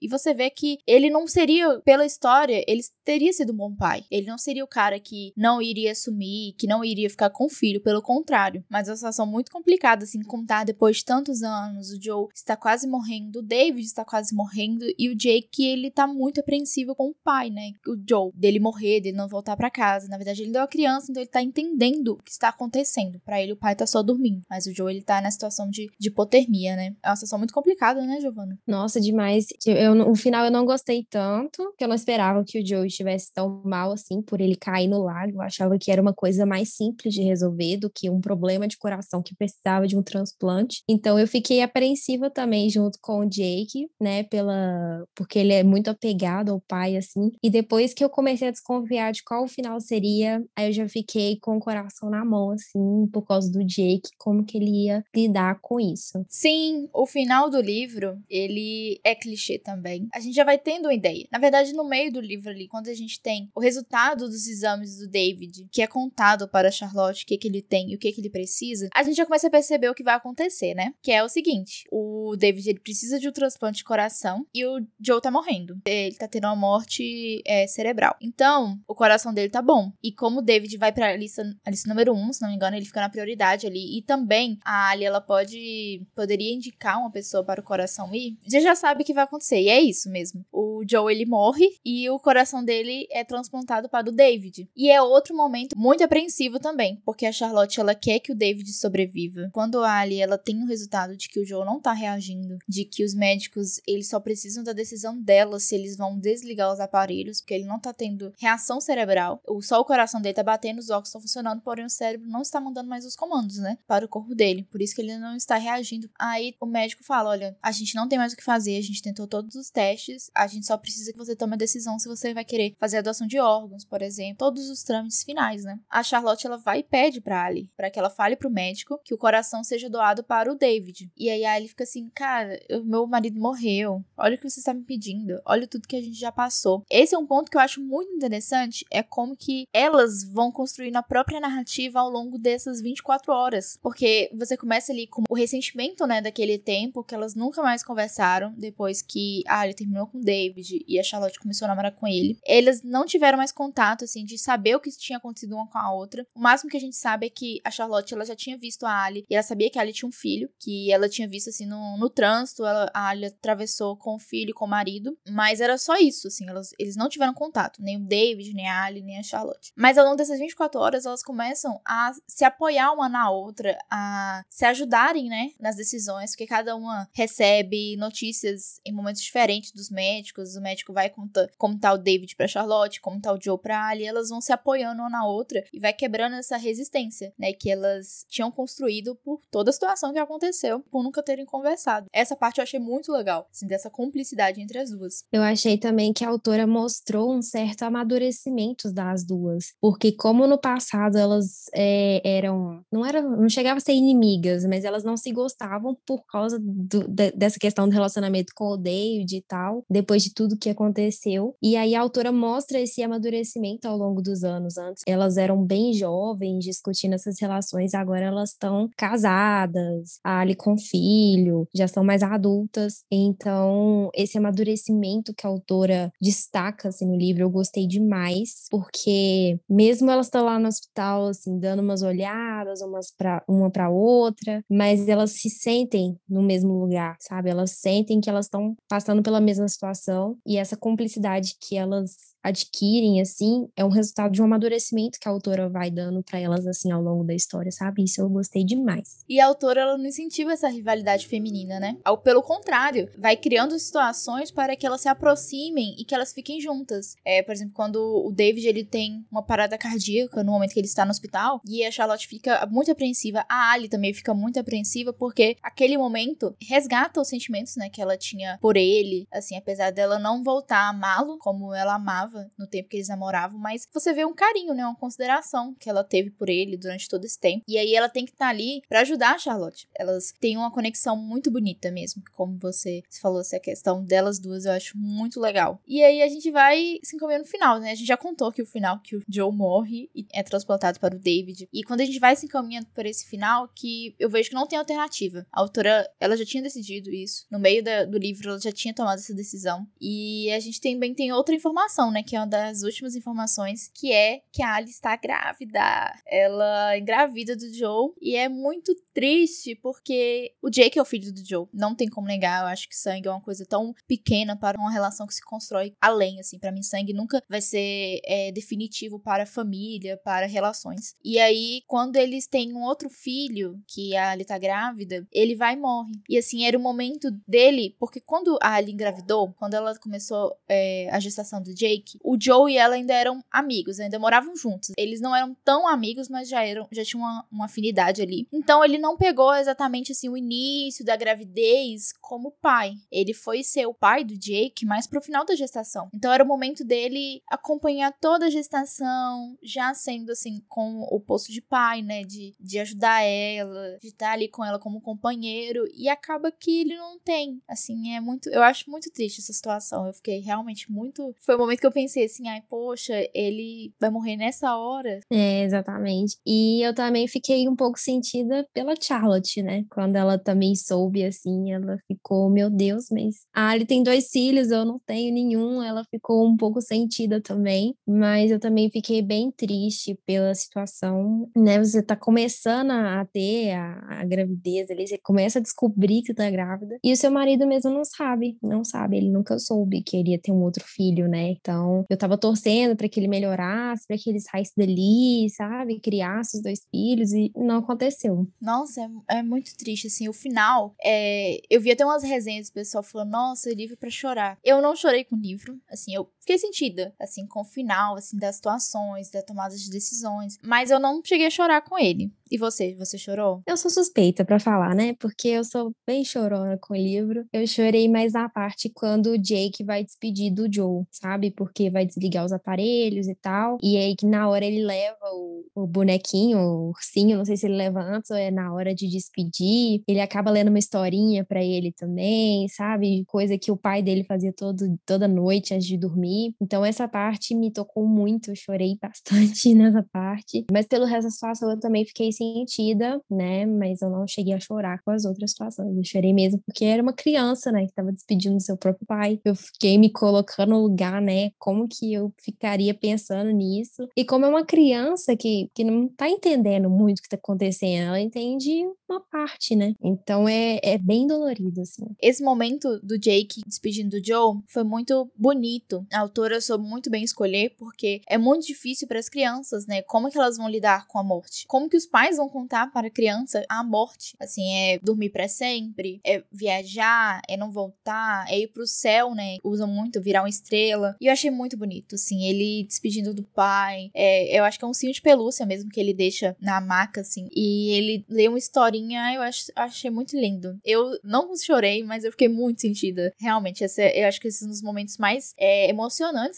E você vê que ele não seria, pela história, ele teria sido um bom pai. Ele não seria o cara que não iria assumir, que não iria ficar com o filho, pelo contrário. Mas é uma situação muito complicada, assim, contar depois de tantos anos. O Joe está quase morrendo, o David está quase morrendo, e o Jake, ele tá muito apreensivo com o pai, né? O Joe, dele morrer, dele não voltar para casa. Na verdade, ele deu a criança, então ele tá entendendo o que está acontecendo. Para ele, o pai tá só dormindo. Mas o Joe, ele tá na situação de, de hipotermia, né? É uma situação muito complicada, né, Giovana? Nossa, demais. Eu, no final eu não gostei tanto, que eu não esperava que o Joe estivesse tão mal assim, por ele cair no lago. Eu achava que era uma coisa mais simples de resolver do que um problema de coração que precisava de um transplante. Então eu fiquei apreensiva também junto com o Jake, né, pela porque ele é muito apegado ao pai assim. E depois que eu comecei a desconfiar de qual o final seria, aí eu já fiquei com o coração na mão assim, por causa do Jake, como que ele ia lidar com isso. Sim, o final do livro, ele é clichê também. A gente já vai tendo uma ideia. Na verdade, no meio do livro ali, quando a gente tem o resultado dos exames do David, que é contado para Charlotte o que, que ele tem e o que, que ele precisa, a gente já começa a perceber o que vai acontecer, né? Que é o seguinte: o David ele precisa de um transplante de coração e o Joe tá morrendo. Ele tá tendo uma morte é, cerebral. Então, o coração dele tá bom. E como o David vai pra lista, a lista número 1, um, se não me engano, ele fica na prioridade ali. E também a Ali, ela pode. poderia indicar uma pessoa para o coração ir. Você já sabe que vai acontecer. E é isso mesmo. O Joe ele morre e o coração dele é transplantado para o David. E é outro momento muito apreensivo também, porque a Charlotte ela quer que o David sobreviva. Quando a Ali ela tem o resultado de que o Joe não tá reagindo, de que os médicos eles só precisam da decisão dela se eles vão desligar os aparelhos, porque ele não tá tendo reação cerebral. Só o coração dele tá batendo, os órgãos estão funcionando, porém o cérebro não está mandando mais os comandos, né, para o corpo dele. Por isso que ele não está reagindo. Aí o médico fala: "Olha, a gente não tem mais o que fazer, a gente tentou todos os testes, a gente só precisa que você tome a decisão se você vai querer fazer a doação de órgãos, por exemplo, todos os trâmites finais, né?" A Charlotte ela vai e pede para Ali, para que ela fale pro médico que o coração seja doado para o David. E aí a Ali fica assim: "Cara, meu marido morreu. Olha o que você está me pedindo. Olha tudo que a gente já passou." Esse é um ponto que eu acho muito interessante, é como que elas vão construindo a própria narrativa ao longo dessas 24 horas, porque você começa ali com o ressentimento, né, daquele tempo que elas nunca mais conversaram depois que a Ali terminou com o David e a Charlotte começou a namorar com ele. Eles não tiveram mais contato assim de saber o que tinha acontecido uma com a outra. O máximo que a gente sabe é que a Charlotte ela já tinha visto a Ali e ela sabia que a Ali tinha um filho, que ela tinha visto assim no, no trânsito, ela, a Ali atravessou com o filho e com o marido, mas era só isso, assim, elas, eles não tiveram contato, nem o David, nem a Ali, nem a Charlotte. Mas ao longo dessas 24 horas, elas começam a se apoiar uma na outra, a se ajudarem, né, nas decisões, porque cada uma recebe notícias em momentos diferentes dos médicos, o médico vai contar como tá o David pra Charlotte, como tá o Joe pra Ali, elas vão se apoiando uma na outra e vai quebrando essa resistência, né, que elas tinham construído por toda a situação que aconteceu, por nunca terem conversado. Essa parte eu achei muito legal, assim, dessa cumplicidade entre as duas. Eu achei também que a autora mostrou um certo amadurecimento das duas, porque como no passado elas é, eram, não eram, não chegava a ser inimigas, mas elas não se gostavam por causa do, de, dessa questão do relacionamento com o David e tal, depois de tudo que aconteceu. E aí a autora mostra esse amadurecimento ao longo dos anos. Antes elas eram bem jovens, discutindo essas relações, agora elas estão casadas, ali com filho, já são mais adultas. Então, esse amadurecimento que a autora destaca assim, no livro, eu gostei demais, porque mesmo elas estão lá no hospital, assim, dando umas olhadas, umas pra, uma para outra, mas elas se sentem no mesmo lugar, sabe? Elas sentem que elas estão passando pela mesma situação e essa cumplicidade que elas adquirem, assim, é um resultado de um amadurecimento que a autora vai dando para elas, assim, ao longo da história, sabe? Isso eu gostei demais. E a autora, ela não incentiva essa rivalidade feminina, né? Ao, pelo contrário, vai criando situações para que elas se aproximem e que elas fiquem juntas. É, por exemplo, quando o David, ele tem uma parada cardíaca no momento que ele está no hospital, e a Charlotte fica muito apreensiva, a Ali também fica muito apreensiva, porque aquele momento resgata os sentimentos, né, que ela tinha por ele, assim, apesar dela não voltar a amá-lo como ela amava no tempo que eles namoravam, mas você vê um carinho, né? Uma consideração que ela teve por ele durante todo esse tempo. E aí ela tem que estar tá ali para ajudar a Charlotte. Elas têm uma conexão muito bonita mesmo, como você falou, essa questão delas duas eu acho muito legal. E aí a gente vai se encaminhando no final, né? A gente já contou que o final que o Joe morre e é transplantado para o David. E quando a gente vai se encaminhando por esse final, que eu vejo que não tem alternativa. A autora, ela já tinha decidido isso. No meio da, do livro, ela já tinha tomado essa decisão. E a gente também tem outra informação, né? Né? Que é uma das últimas informações, que é que a Ali está grávida. Ela engravida do Joe e é muito triste porque o Jake é o filho do Joe. Não tem como negar. Eu acho que sangue é uma coisa tão pequena para uma relação que se constrói além, assim. para mim, sangue nunca vai ser é, definitivo para família, para relações. E aí, quando eles têm um outro filho, que a Ali tá grávida, ele vai e morre. E assim, era o momento dele, porque quando a Ali engravidou, quando ela começou é, a gestação do Jake, o Joe e ela ainda eram amigos, ainda moravam juntos. Eles não eram tão amigos, mas já eram, já tinham uma, uma afinidade ali. Então ele não pegou exatamente assim o início da gravidez como pai. Ele foi ser o pai do Jake mais pro final da gestação. Então era o momento dele acompanhar toda a gestação, já sendo assim com o posto de pai, né, de, de ajudar ela, de estar ali com ela como companheiro e acaba que ele não tem. Assim, é muito, eu acho muito triste essa situação. Eu fiquei realmente muito, foi o momento que eu pensei assim, ai, poxa, ele vai morrer nessa hora. É, exatamente. E eu também fiquei um pouco sentida pela Charlotte, né? Quando ela também soube, assim, ela ficou, meu Deus, mas ah, ele tem dois filhos, eu não tenho nenhum. Ela ficou um pouco sentida também, mas eu também fiquei bem triste pela situação, né? Você tá começando a ter a, a gravidez ali, você começa a descobrir que tá grávida, e o seu marido mesmo não sabe, não sabe, ele nunca soube que iria ter um outro filho, né? Então, então, eu tava torcendo para que ele melhorasse, para que ele saísse dali, sabe? Criasse os dois filhos e não aconteceu. Nossa, é, é muito triste, assim. O final, é... eu vi até umas resenhas do pessoal falando, nossa, livro para chorar. Eu não chorei com o livro, assim, eu fiquei sentida, assim, com o final, assim, das situações, da tomada de decisões, mas eu não cheguei a chorar com ele. E você, você chorou? Eu sou suspeita para falar, né? Porque eu sou bem chorona com o livro. Eu chorei mais na parte quando o Jake vai despedir do Joe, sabe? Porque vai desligar os aparelhos e tal. E aí que na hora ele leva o, o bonequinho, o ursinho, não sei se ele leva antes ou é na hora de despedir. Ele acaba lendo uma historinha para ele também, sabe? Coisa que o pai dele fazia todo, toda noite antes de dormir. Então essa parte me tocou muito, chorei bastante nessa parte. Mas pelo resto da situação eu também fiquei sentida, né? Mas eu não cheguei a chorar com as outras situações. Eu chorei mesmo porque era uma criança, né? Que tava despedindo do seu próprio pai. Eu fiquei me colocando no lugar, né? Como que eu ficaria pensando nisso? E como é uma criança que, que não tá entendendo muito o que tá acontecendo, ela entende uma parte, né? Então é, é bem dolorido, assim. Esse momento do Jake despedindo do Joe foi muito bonito. A autora soube muito bem escolher, porque é muito difícil para as crianças, né? Como que elas vão lidar com a morte? Como que os pais vão contar para a criança a morte. Assim, é dormir para sempre, é viajar, é não voltar, é ir pro céu, né? Usam muito virar uma estrela. E eu achei muito bonito, assim, ele despedindo do pai. É, eu acho que é um cinho de pelúcia mesmo que ele deixa na maca, assim. E ele lê uma historinha, eu ach, achei muito lindo. Eu não chorei, mas eu fiquei muito sentida. Realmente, esse, é, eu acho que esses são os momentos mais é, emocionantes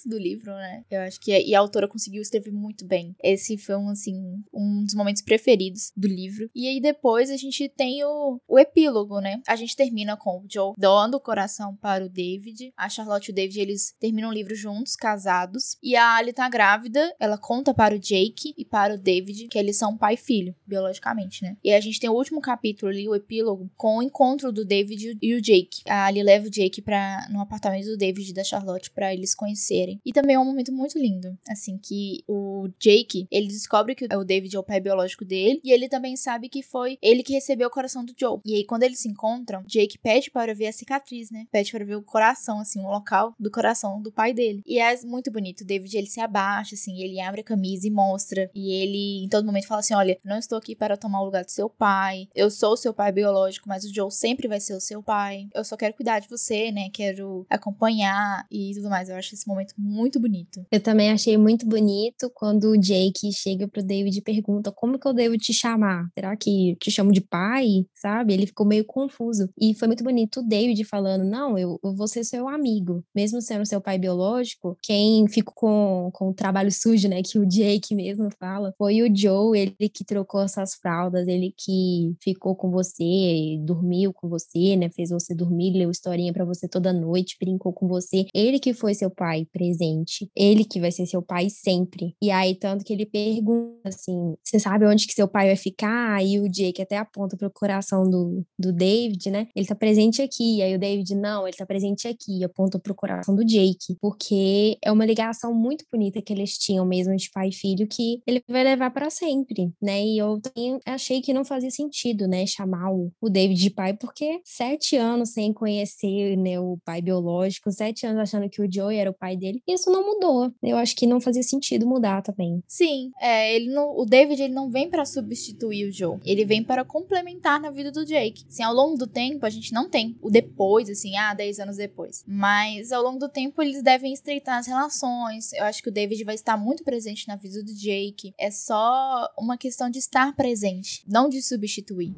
do livro, né? Eu acho que e a autora conseguiu escrever muito bem. Esse foi um, assim, um dos momentos preferidos do livro. E aí depois a gente tem o, o epílogo, né? A gente termina com o Joe doando o coração para o David. A Charlotte e o David, eles terminam o livro juntos, casados. E a Ali tá grávida, ela conta para o Jake e para o David que eles são pai e filho, biologicamente, né? E a gente tem o último capítulo ali, o epílogo, com o encontro do David e o Jake. A Ali leva o Jake para no apartamento do David e da Charlotte para eles conhecerem. E também é um momento muito lindo, assim, que o Jake, ele descobre que o David é o pai biológico dele e ele também sabe que foi ele que recebeu o coração do Joe. E aí quando eles se encontram, Jake pede para ver a cicatriz, né? Pede para ver o coração, assim, o local do coração do pai dele. E é muito bonito. O David, ele se abaixa, assim, ele abre a camisa e mostra. E ele, em todo momento, fala assim: Olha, não estou aqui para tomar o lugar do seu pai. Eu sou o seu pai biológico, mas o Joe sempre vai ser o seu pai. Eu só quero cuidar de você, né? Quero acompanhar e tudo mais. Eu acho esse momento muito bonito. Eu também achei muito bonito quando o Jake chega pro David e pergunta como que eu devo te chamar? Será que te chamo de pai? Sabe? Ele ficou meio confuso. E foi muito bonito o David falando: Não, eu, eu vou ser seu amigo. Mesmo sendo seu pai biológico, quem ficou com, com o trabalho sujo, né? Que o Jake mesmo fala, foi o Joe, ele que trocou essas fraldas, ele que ficou com você, dormiu com você, né? Fez você dormir, leu historinha para você toda noite, brincou com você. Ele que foi seu pai presente. Ele que vai ser seu pai sempre. E aí, tanto que ele pergunta assim: você sabe onde que seu pai vai ficar? Aí o Jake até aponta pro coração do, do David, né? Ele tá presente aqui. Aí o David, não, ele tá presente aqui. Aponta pro coração do Jake. Porque é uma ligação muito bonita que eles tinham mesmo de pai e filho que ele vai levar para sempre, né? E eu achei que não fazia sentido, né? Chamar o, o David de pai, porque sete anos sem conhecer né, o pai biológico, sete anos achando que o Joey era o pai dele, isso não mudou. Eu acho que não fazia sentido mudar também. Sim, é, ele não, o David ele não vem para substituir o Joe, ele vem para complementar na vida do Jake. Assim, ao longo do tempo a gente não tem o depois, assim, ah, dez anos depois. Mas ao longo do tempo eles devem estreitar as relações. Eu acho que o David vai estar muito presente na vida do Jake. É só uma questão de estar presente, não de substituir.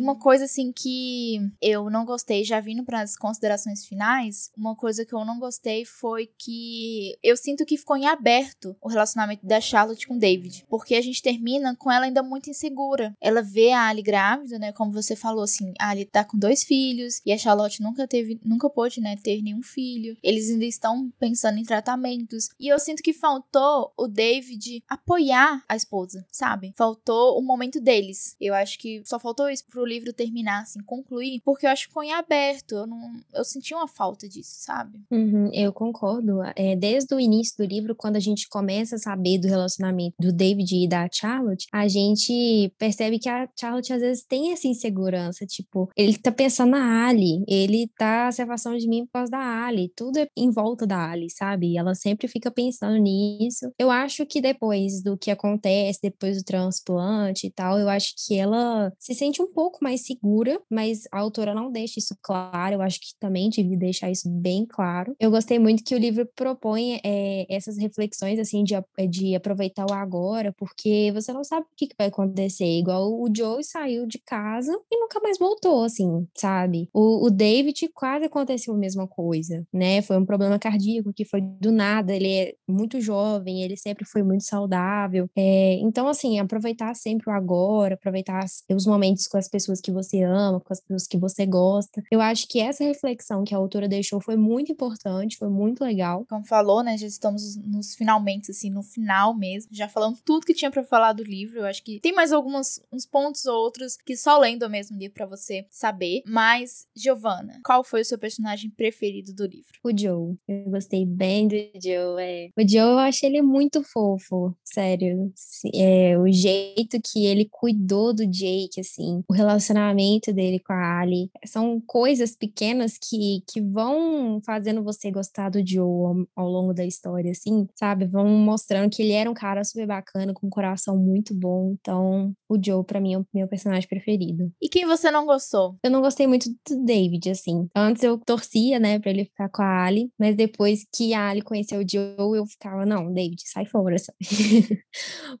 Uma coisa assim que eu não gostei, já vindo para as considerações finais, uma coisa que eu não gostei foi que eu sinto que ficou em aberto o relacionamento da Charlotte com David, porque a gente termina com ela ainda muito insegura. Ela vê a Ali grávida, né, como você falou assim, a Ali tá com dois filhos e a Charlotte nunca teve, nunca pôde, né, ter nenhum filho. Eles ainda estão pensando em tratamentos e eu sinto que faltou o David apoiar a esposa, sabe? Faltou o momento deles. Eu acho que só faltou isso pro livro livro terminar, assim, concluir, porque eu acho que ficou em aberto. Eu, não, eu senti uma falta disso, sabe? Uhum, eu concordo. É, desde o início do livro, quando a gente começa a saber do relacionamento do David e da Charlotte, a gente percebe que a Charlotte às vezes tem essa insegurança. Tipo, ele tá pensando na Ali, ele tá se afastando de mim por causa da Ali. Tudo é em volta da Ali, sabe? E ela sempre fica pensando nisso. Eu acho que depois do que acontece, depois do transplante e tal, eu acho que ela se sente um pouco mais mais segura, mas a autora não deixa isso claro. Eu acho que também devia deixar isso bem claro. Eu gostei muito que o livro propõe é, essas reflexões, assim, de, de aproveitar o agora, porque você não sabe o que, que vai acontecer. Igual o Joe saiu de casa e nunca mais voltou, assim, sabe? O, o David quase aconteceu a mesma coisa, né? Foi um problema cardíaco que foi do nada. Ele é muito jovem, ele sempre foi muito saudável. É, então, assim, aproveitar sempre o agora, aproveitar os momentos com as pessoas pessoas que você ama, com as pessoas que você gosta. Eu acho que essa reflexão que a autora deixou foi muito importante, foi muito legal. Como falou, né, já estamos nos finalmente, assim, no final mesmo. Já falamos tudo que tinha para falar do livro. Eu acho que tem mais alguns uns pontos ou outros que só lendo o mesmo livro para você saber. Mas, Giovanna, qual foi o seu personagem preferido do livro? O Joe. Eu gostei bem do Joe, é. O Joe, eu achei ele muito fofo, sério. É, o jeito que ele cuidou do Jake, assim, o relacionamento relacionamento dele com a Ali. São coisas pequenas que, que vão fazendo você gostar do Joe ao, ao, longo da história, assim, sabe? Vão mostrando que ele era um cara super bacana, com um coração muito bom. Então, o Joe, para mim, é o meu personagem preferido. E quem você não gostou? Eu não gostei muito do David, assim. Antes eu torcia, né, pra ele ficar com a Ali, mas depois que a Ali conheceu o Joe, eu ficava, não, David, sai fora, sabe?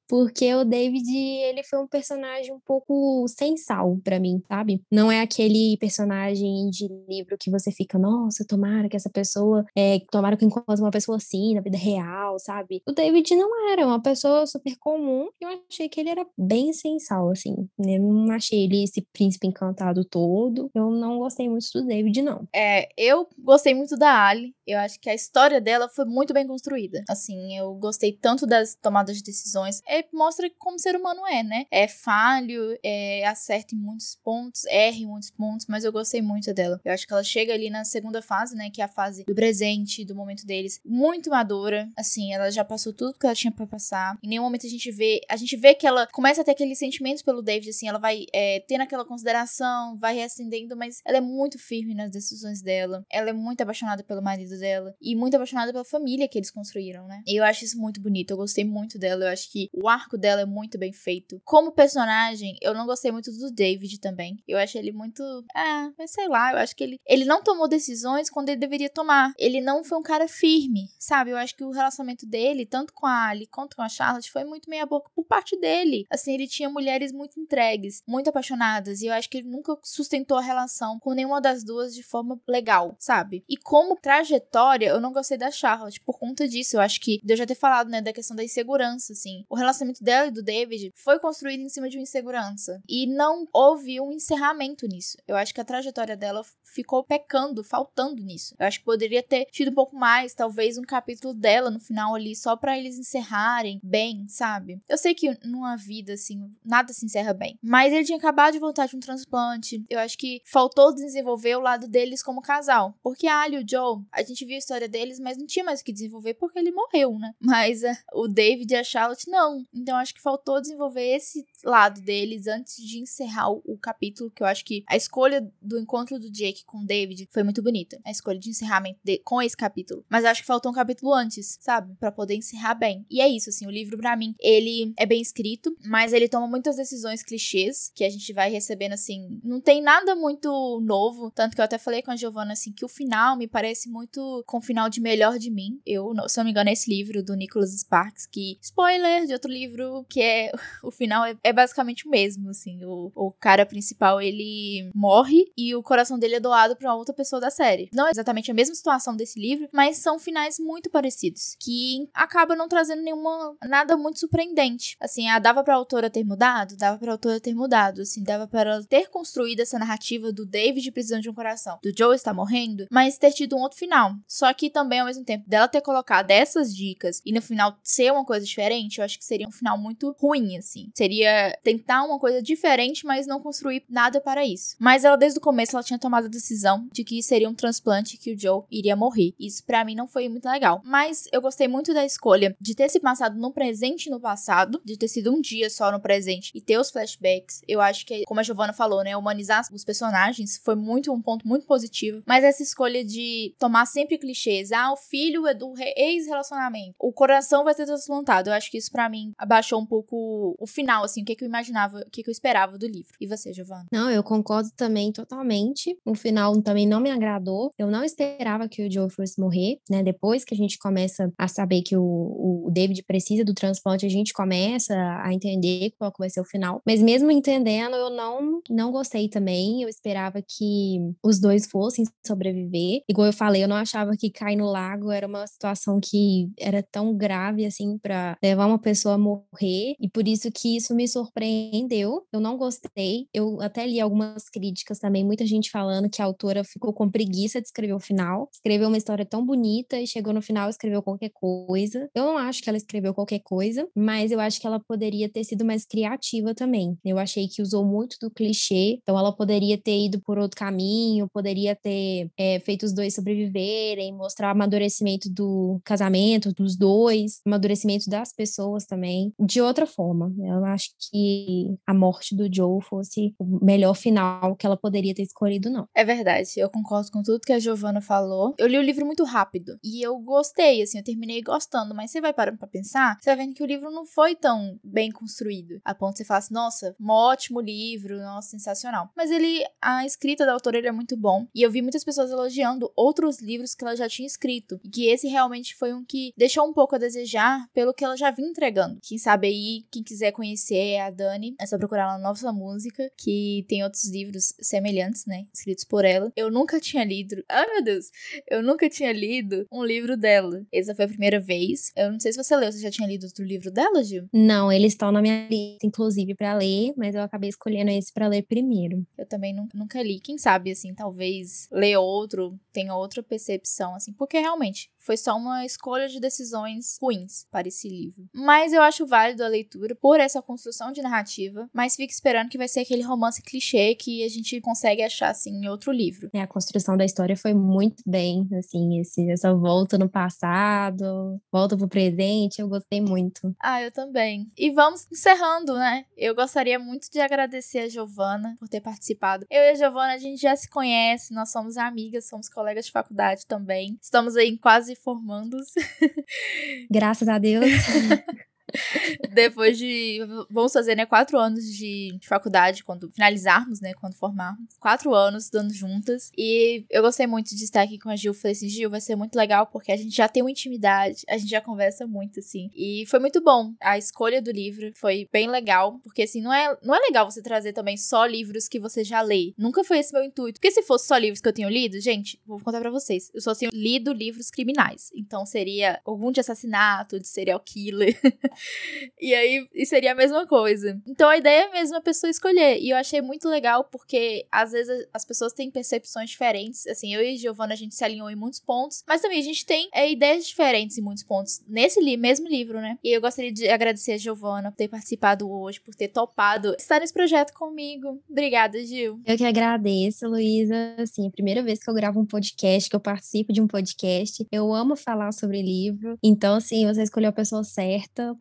Porque o David, ele foi um personagem um pouco sem sal para mim, sabe? Não é aquele personagem de livro que você fica, nossa, tomara que essa pessoa, é, tomara que encontre uma pessoa assim na vida real, sabe? O David não era uma pessoa super comum, eu achei que ele era bem sem sal, assim. Eu não achei ele esse príncipe encantado todo. Eu não gostei muito do David, não. É, eu gostei muito da Ali. Eu acho que a história dela foi muito bem construída. Assim, eu gostei tanto das tomadas de decisões. É, mostra como ser humano é, né? É falho, é, acerta em muitos pontos, erra em muitos pontos, mas eu gostei muito dela. Eu acho que ela chega ali na segunda fase, né? Que é a fase do presente, do momento deles, muito madura. Assim, ela já passou tudo que ela tinha para passar. Em nenhum momento a gente vê. A gente vê que ela começa a ter aqueles sentimentos pelo David, assim, ela vai é, tendo aquela consideração, vai reacendendo, mas ela é muito firme nas decisões dela. Ela é muito apaixonada pelo marido dela e muito apaixonada pela família que eles construíram, né? E eu acho isso muito bonito. Eu gostei muito dela. Eu acho que o arco dela é muito bem feito. Como personagem, eu não gostei muito do David também. Eu acho ele muito. Ah, mas sei lá. Eu acho que ele, ele não tomou decisões quando ele deveria tomar. Ele não foi um cara firme, sabe? Eu acho que o relacionamento dele, tanto com a Ali quanto com a Charlotte, foi muito meia-boca por parte dele. Assim, ele tinha mulheres muito entregues, muito apaixonadas. E eu acho que ele nunca sustentou a relação com nenhuma das duas de forma legal, sabe? E como trajetória, eu não gostei da Charlotte por conta disso. Eu acho que, eu já ter falado, né, da questão da insegurança, assim. O relacionamento dela e do David foi construído em cima de uma insegurança. E não houve um encerramento nisso. Eu acho que a trajetória dela ficou pecando, faltando nisso. Eu acho que poderia ter tido um pouco mais, talvez um capítulo dela no final ali, só para eles encerrarem bem, sabe? Eu sei que numa vida, assim, nada se encerra bem. Mas ele tinha acabado de voltar de um transplante. Eu acho que faltou desenvolver o lado deles como casal. Porque a Ali e o Joe, gente viu a história deles, mas não tinha mais o que desenvolver porque ele morreu, né? Mas uh, o David e a Charlotte, não. Então acho que faltou desenvolver esse lado deles antes de encerrar o, o capítulo, que eu acho que a escolha do encontro do Jake com o David foi muito bonita. A escolha de encerramento de, com esse capítulo. Mas acho que faltou um capítulo antes, sabe? para poder encerrar bem. E é isso, assim, o livro para mim, ele é bem escrito, mas ele toma muitas decisões clichês que a gente vai recebendo, assim, não tem nada muito novo, tanto que eu até falei com a Giovanna, assim, que o final me parece muito com o final de Melhor de Mim. Eu, se não me engano, é esse livro do Nicholas Sparks, que, spoiler de outro livro, que é, o final é, é basicamente o mesmo, assim, o, o cara principal, ele morre e o coração dele é doado pra outra pessoa da série. Não é exatamente a mesma situação desse livro, mas são finais muito parecidos, que acaba não trazendo nenhuma, nada muito surpreendente. Assim, ah, dava pra autora ter mudado? Dava pra autora ter mudado, assim, dava para ela ter construído essa narrativa do David precisando de um coração, do Joe está morrendo, mas ter tido um outro final. Só que também, ao mesmo tempo, dela ter colocado essas dicas e no final ser uma coisa diferente, eu acho que seria um final muito ruim, assim. Seria tentar uma coisa diferente, mas não construir nada para isso. Mas ela, desde o começo, ela tinha tomado a decisão de que seria um transplante que o Joe iria morrer. Isso para mim não foi muito legal. Mas eu gostei muito da escolha de ter se passado no presente e no passado, de ter sido um dia só no presente e ter os flashbacks. Eu acho que, como a Giovanna falou, né, humanizar os personagens foi muito um ponto muito positivo. Mas essa escolha de tomar sempre clichês, ah, o filho é do ex-relacionamento, o coração vai ser transplantado. Eu acho que isso para mim abaixou um pouco o final, assim, o que, que eu imaginava, o que, que eu esperava do livro. E você, Giovanna? Não, eu concordo também totalmente. O final também não me agradou. Eu não esperava que o Joe fosse morrer, né? Depois que a gente começa a saber que o, o David precisa do transplante, a gente começa a entender qual vai ser o final. Mas mesmo entendendo, eu não, não gostei também. Eu esperava que os dois fossem sobreviver. Igual eu falei, eu não achava que cair no lago era uma situação que era tão grave assim para levar uma pessoa a morrer. E por isso que isso me surpreendeu. Eu não gostei. Eu até li algumas críticas também, muita gente falando que a autora ficou com preguiça de escrever o final. Escreveu uma história tão bonita e chegou no final e escreveu qualquer coisa. Eu não acho que ela escreveu qualquer coisa, mas eu acho que ela poderia ter sido mais criativa também. Eu achei que usou muito do clichê, então ela poderia ter ido por outro caminho, poderia ter é, feito os dois sobreviverem entenderem, mostrar o amadurecimento do casamento, dos dois, amadurecimento das pessoas também, de outra forma. Eu acho que a morte do Joe fosse o melhor final que ela poderia ter escolhido, não. É verdade, eu concordo com tudo que a Giovanna falou. Eu li o livro muito rápido e eu gostei, assim, eu terminei gostando, mas você vai parando pra pensar, você vai vendo que o livro não foi tão bem construído, a ponto de você falar assim, nossa, um ótimo livro, nossa, sensacional. Mas ele, a escrita da autora, ele é muito bom, e eu vi muitas pessoas elogiando outros livros que ela já tinha escrito, e que esse realmente foi um que deixou um pouco a desejar pelo que ela já vinha entregando. Quem sabe aí, quem quiser conhecer a Dani, é só procurar lá na Nova Música, que tem outros livros semelhantes, né, escritos por ela. Eu nunca tinha lido, ai meu Deus, eu nunca tinha lido um livro dela. Essa foi a primeira vez. Eu não sei se você leu, você já tinha lido outro livro dela, Gil? Não, eles estão na minha lista, inclusive, para ler, mas eu acabei escolhendo esse para ler primeiro. Eu também nunca li. Quem sabe, assim, talvez ler outro, tenha outra percepção, assim, porque realmente foi só uma escolha de decisões ruins para esse livro. Mas eu acho válido a leitura por essa construção de narrativa, mas fique esperando que vai ser aquele romance clichê que a gente consegue achar assim em outro livro. É, a construção da história foi muito bem, assim, esse, essa volta no passado, volta pro presente, eu gostei muito. Ah, eu também. E vamos encerrando, né? Eu gostaria muito de agradecer a Giovana por ter participado. Eu e a Giovana, a gente já se conhece, nós somos amigas, somos colegas de faculdade também. Estamos aí em quase formando-se. Graças a Deus. Depois de. Vamos fazer, né? Quatro anos de, de, faculdade, quando finalizarmos, né? Quando formarmos. Quatro anos estudando juntas. E eu gostei muito de estar aqui com a Gil. Falei assim, Gil, vai ser muito legal, porque a gente já tem uma intimidade, a gente já conversa muito, assim. E foi muito bom. A escolha do livro foi bem legal, porque assim, não é, não é legal você trazer também só livros que você já lê. Nunca foi esse meu intuito. Porque se fosse só livros que eu tenho lido, gente, vou contar para vocês. Eu só tenho lido livros criminais. Então seria algum de assassinato, de serial killer. e aí e seria a mesma coisa. Então a ideia é mesmo a pessoa escolher. E eu achei muito legal porque às vezes as pessoas têm percepções diferentes. Assim, eu e Giovanna a gente se alinhou em muitos pontos, mas também a gente tem é, ideias diferentes em muitos pontos nesse li mesmo livro, né? E eu gostaria de agradecer a Giovanna por ter participado hoje, por ter topado estar nesse projeto comigo. Obrigada, Gil. Eu que agradeço, Luísa. Assim, é a primeira vez que eu gravo um podcast, que eu participo de um podcast. Eu amo falar sobre livro. Então, assim, você escolheu a pessoa certa,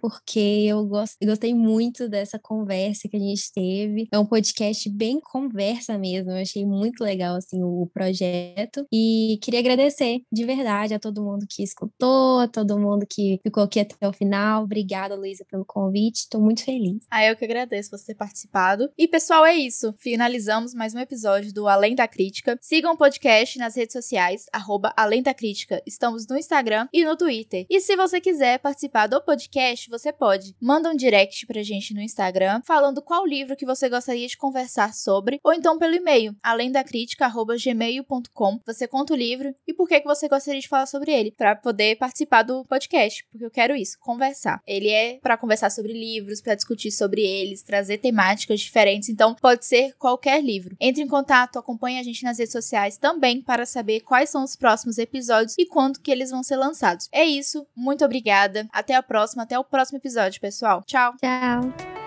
eu gostei muito dessa conversa que a gente teve. É um podcast bem conversa mesmo. Eu achei muito legal, assim, o projeto. E queria agradecer de verdade a todo mundo que escutou, a todo mundo que ficou aqui até o final. Obrigada, Luísa, pelo convite. Estou muito feliz. Ah, eu que agradeço você ter participado. E, pessoal, é isso. Finalizamos mais um episódio do Além da Crítica. Sigam o podcast nas redes sociais, arroba Além da Crítica. Estamos no Instagram e no Twitter. E se você quiser participar do podcast, você pode. Manda um direct pra gente no Instagram falando qual livro que você gostaria de conversar sobre, ou então pelo e-mail, além da crítica@gmail.com. Você conta o livro e por que que você gostaria de falar sobre ele, para poder participar do podcast, porque eu quero isso, conversar. Ele é para conversar sobre livros, para discutir sobre eles, trazer temáticas diferentes, então pode ser qualquer livro. Entre em contato, acompanhe a gente nas redes sociais também para saber quais são os próximos episódios e quando que eles vão ser lançados. É isso, muito obrigada. Até a próxima, até o próximo episódio, pessoal. Tchau. Tchau.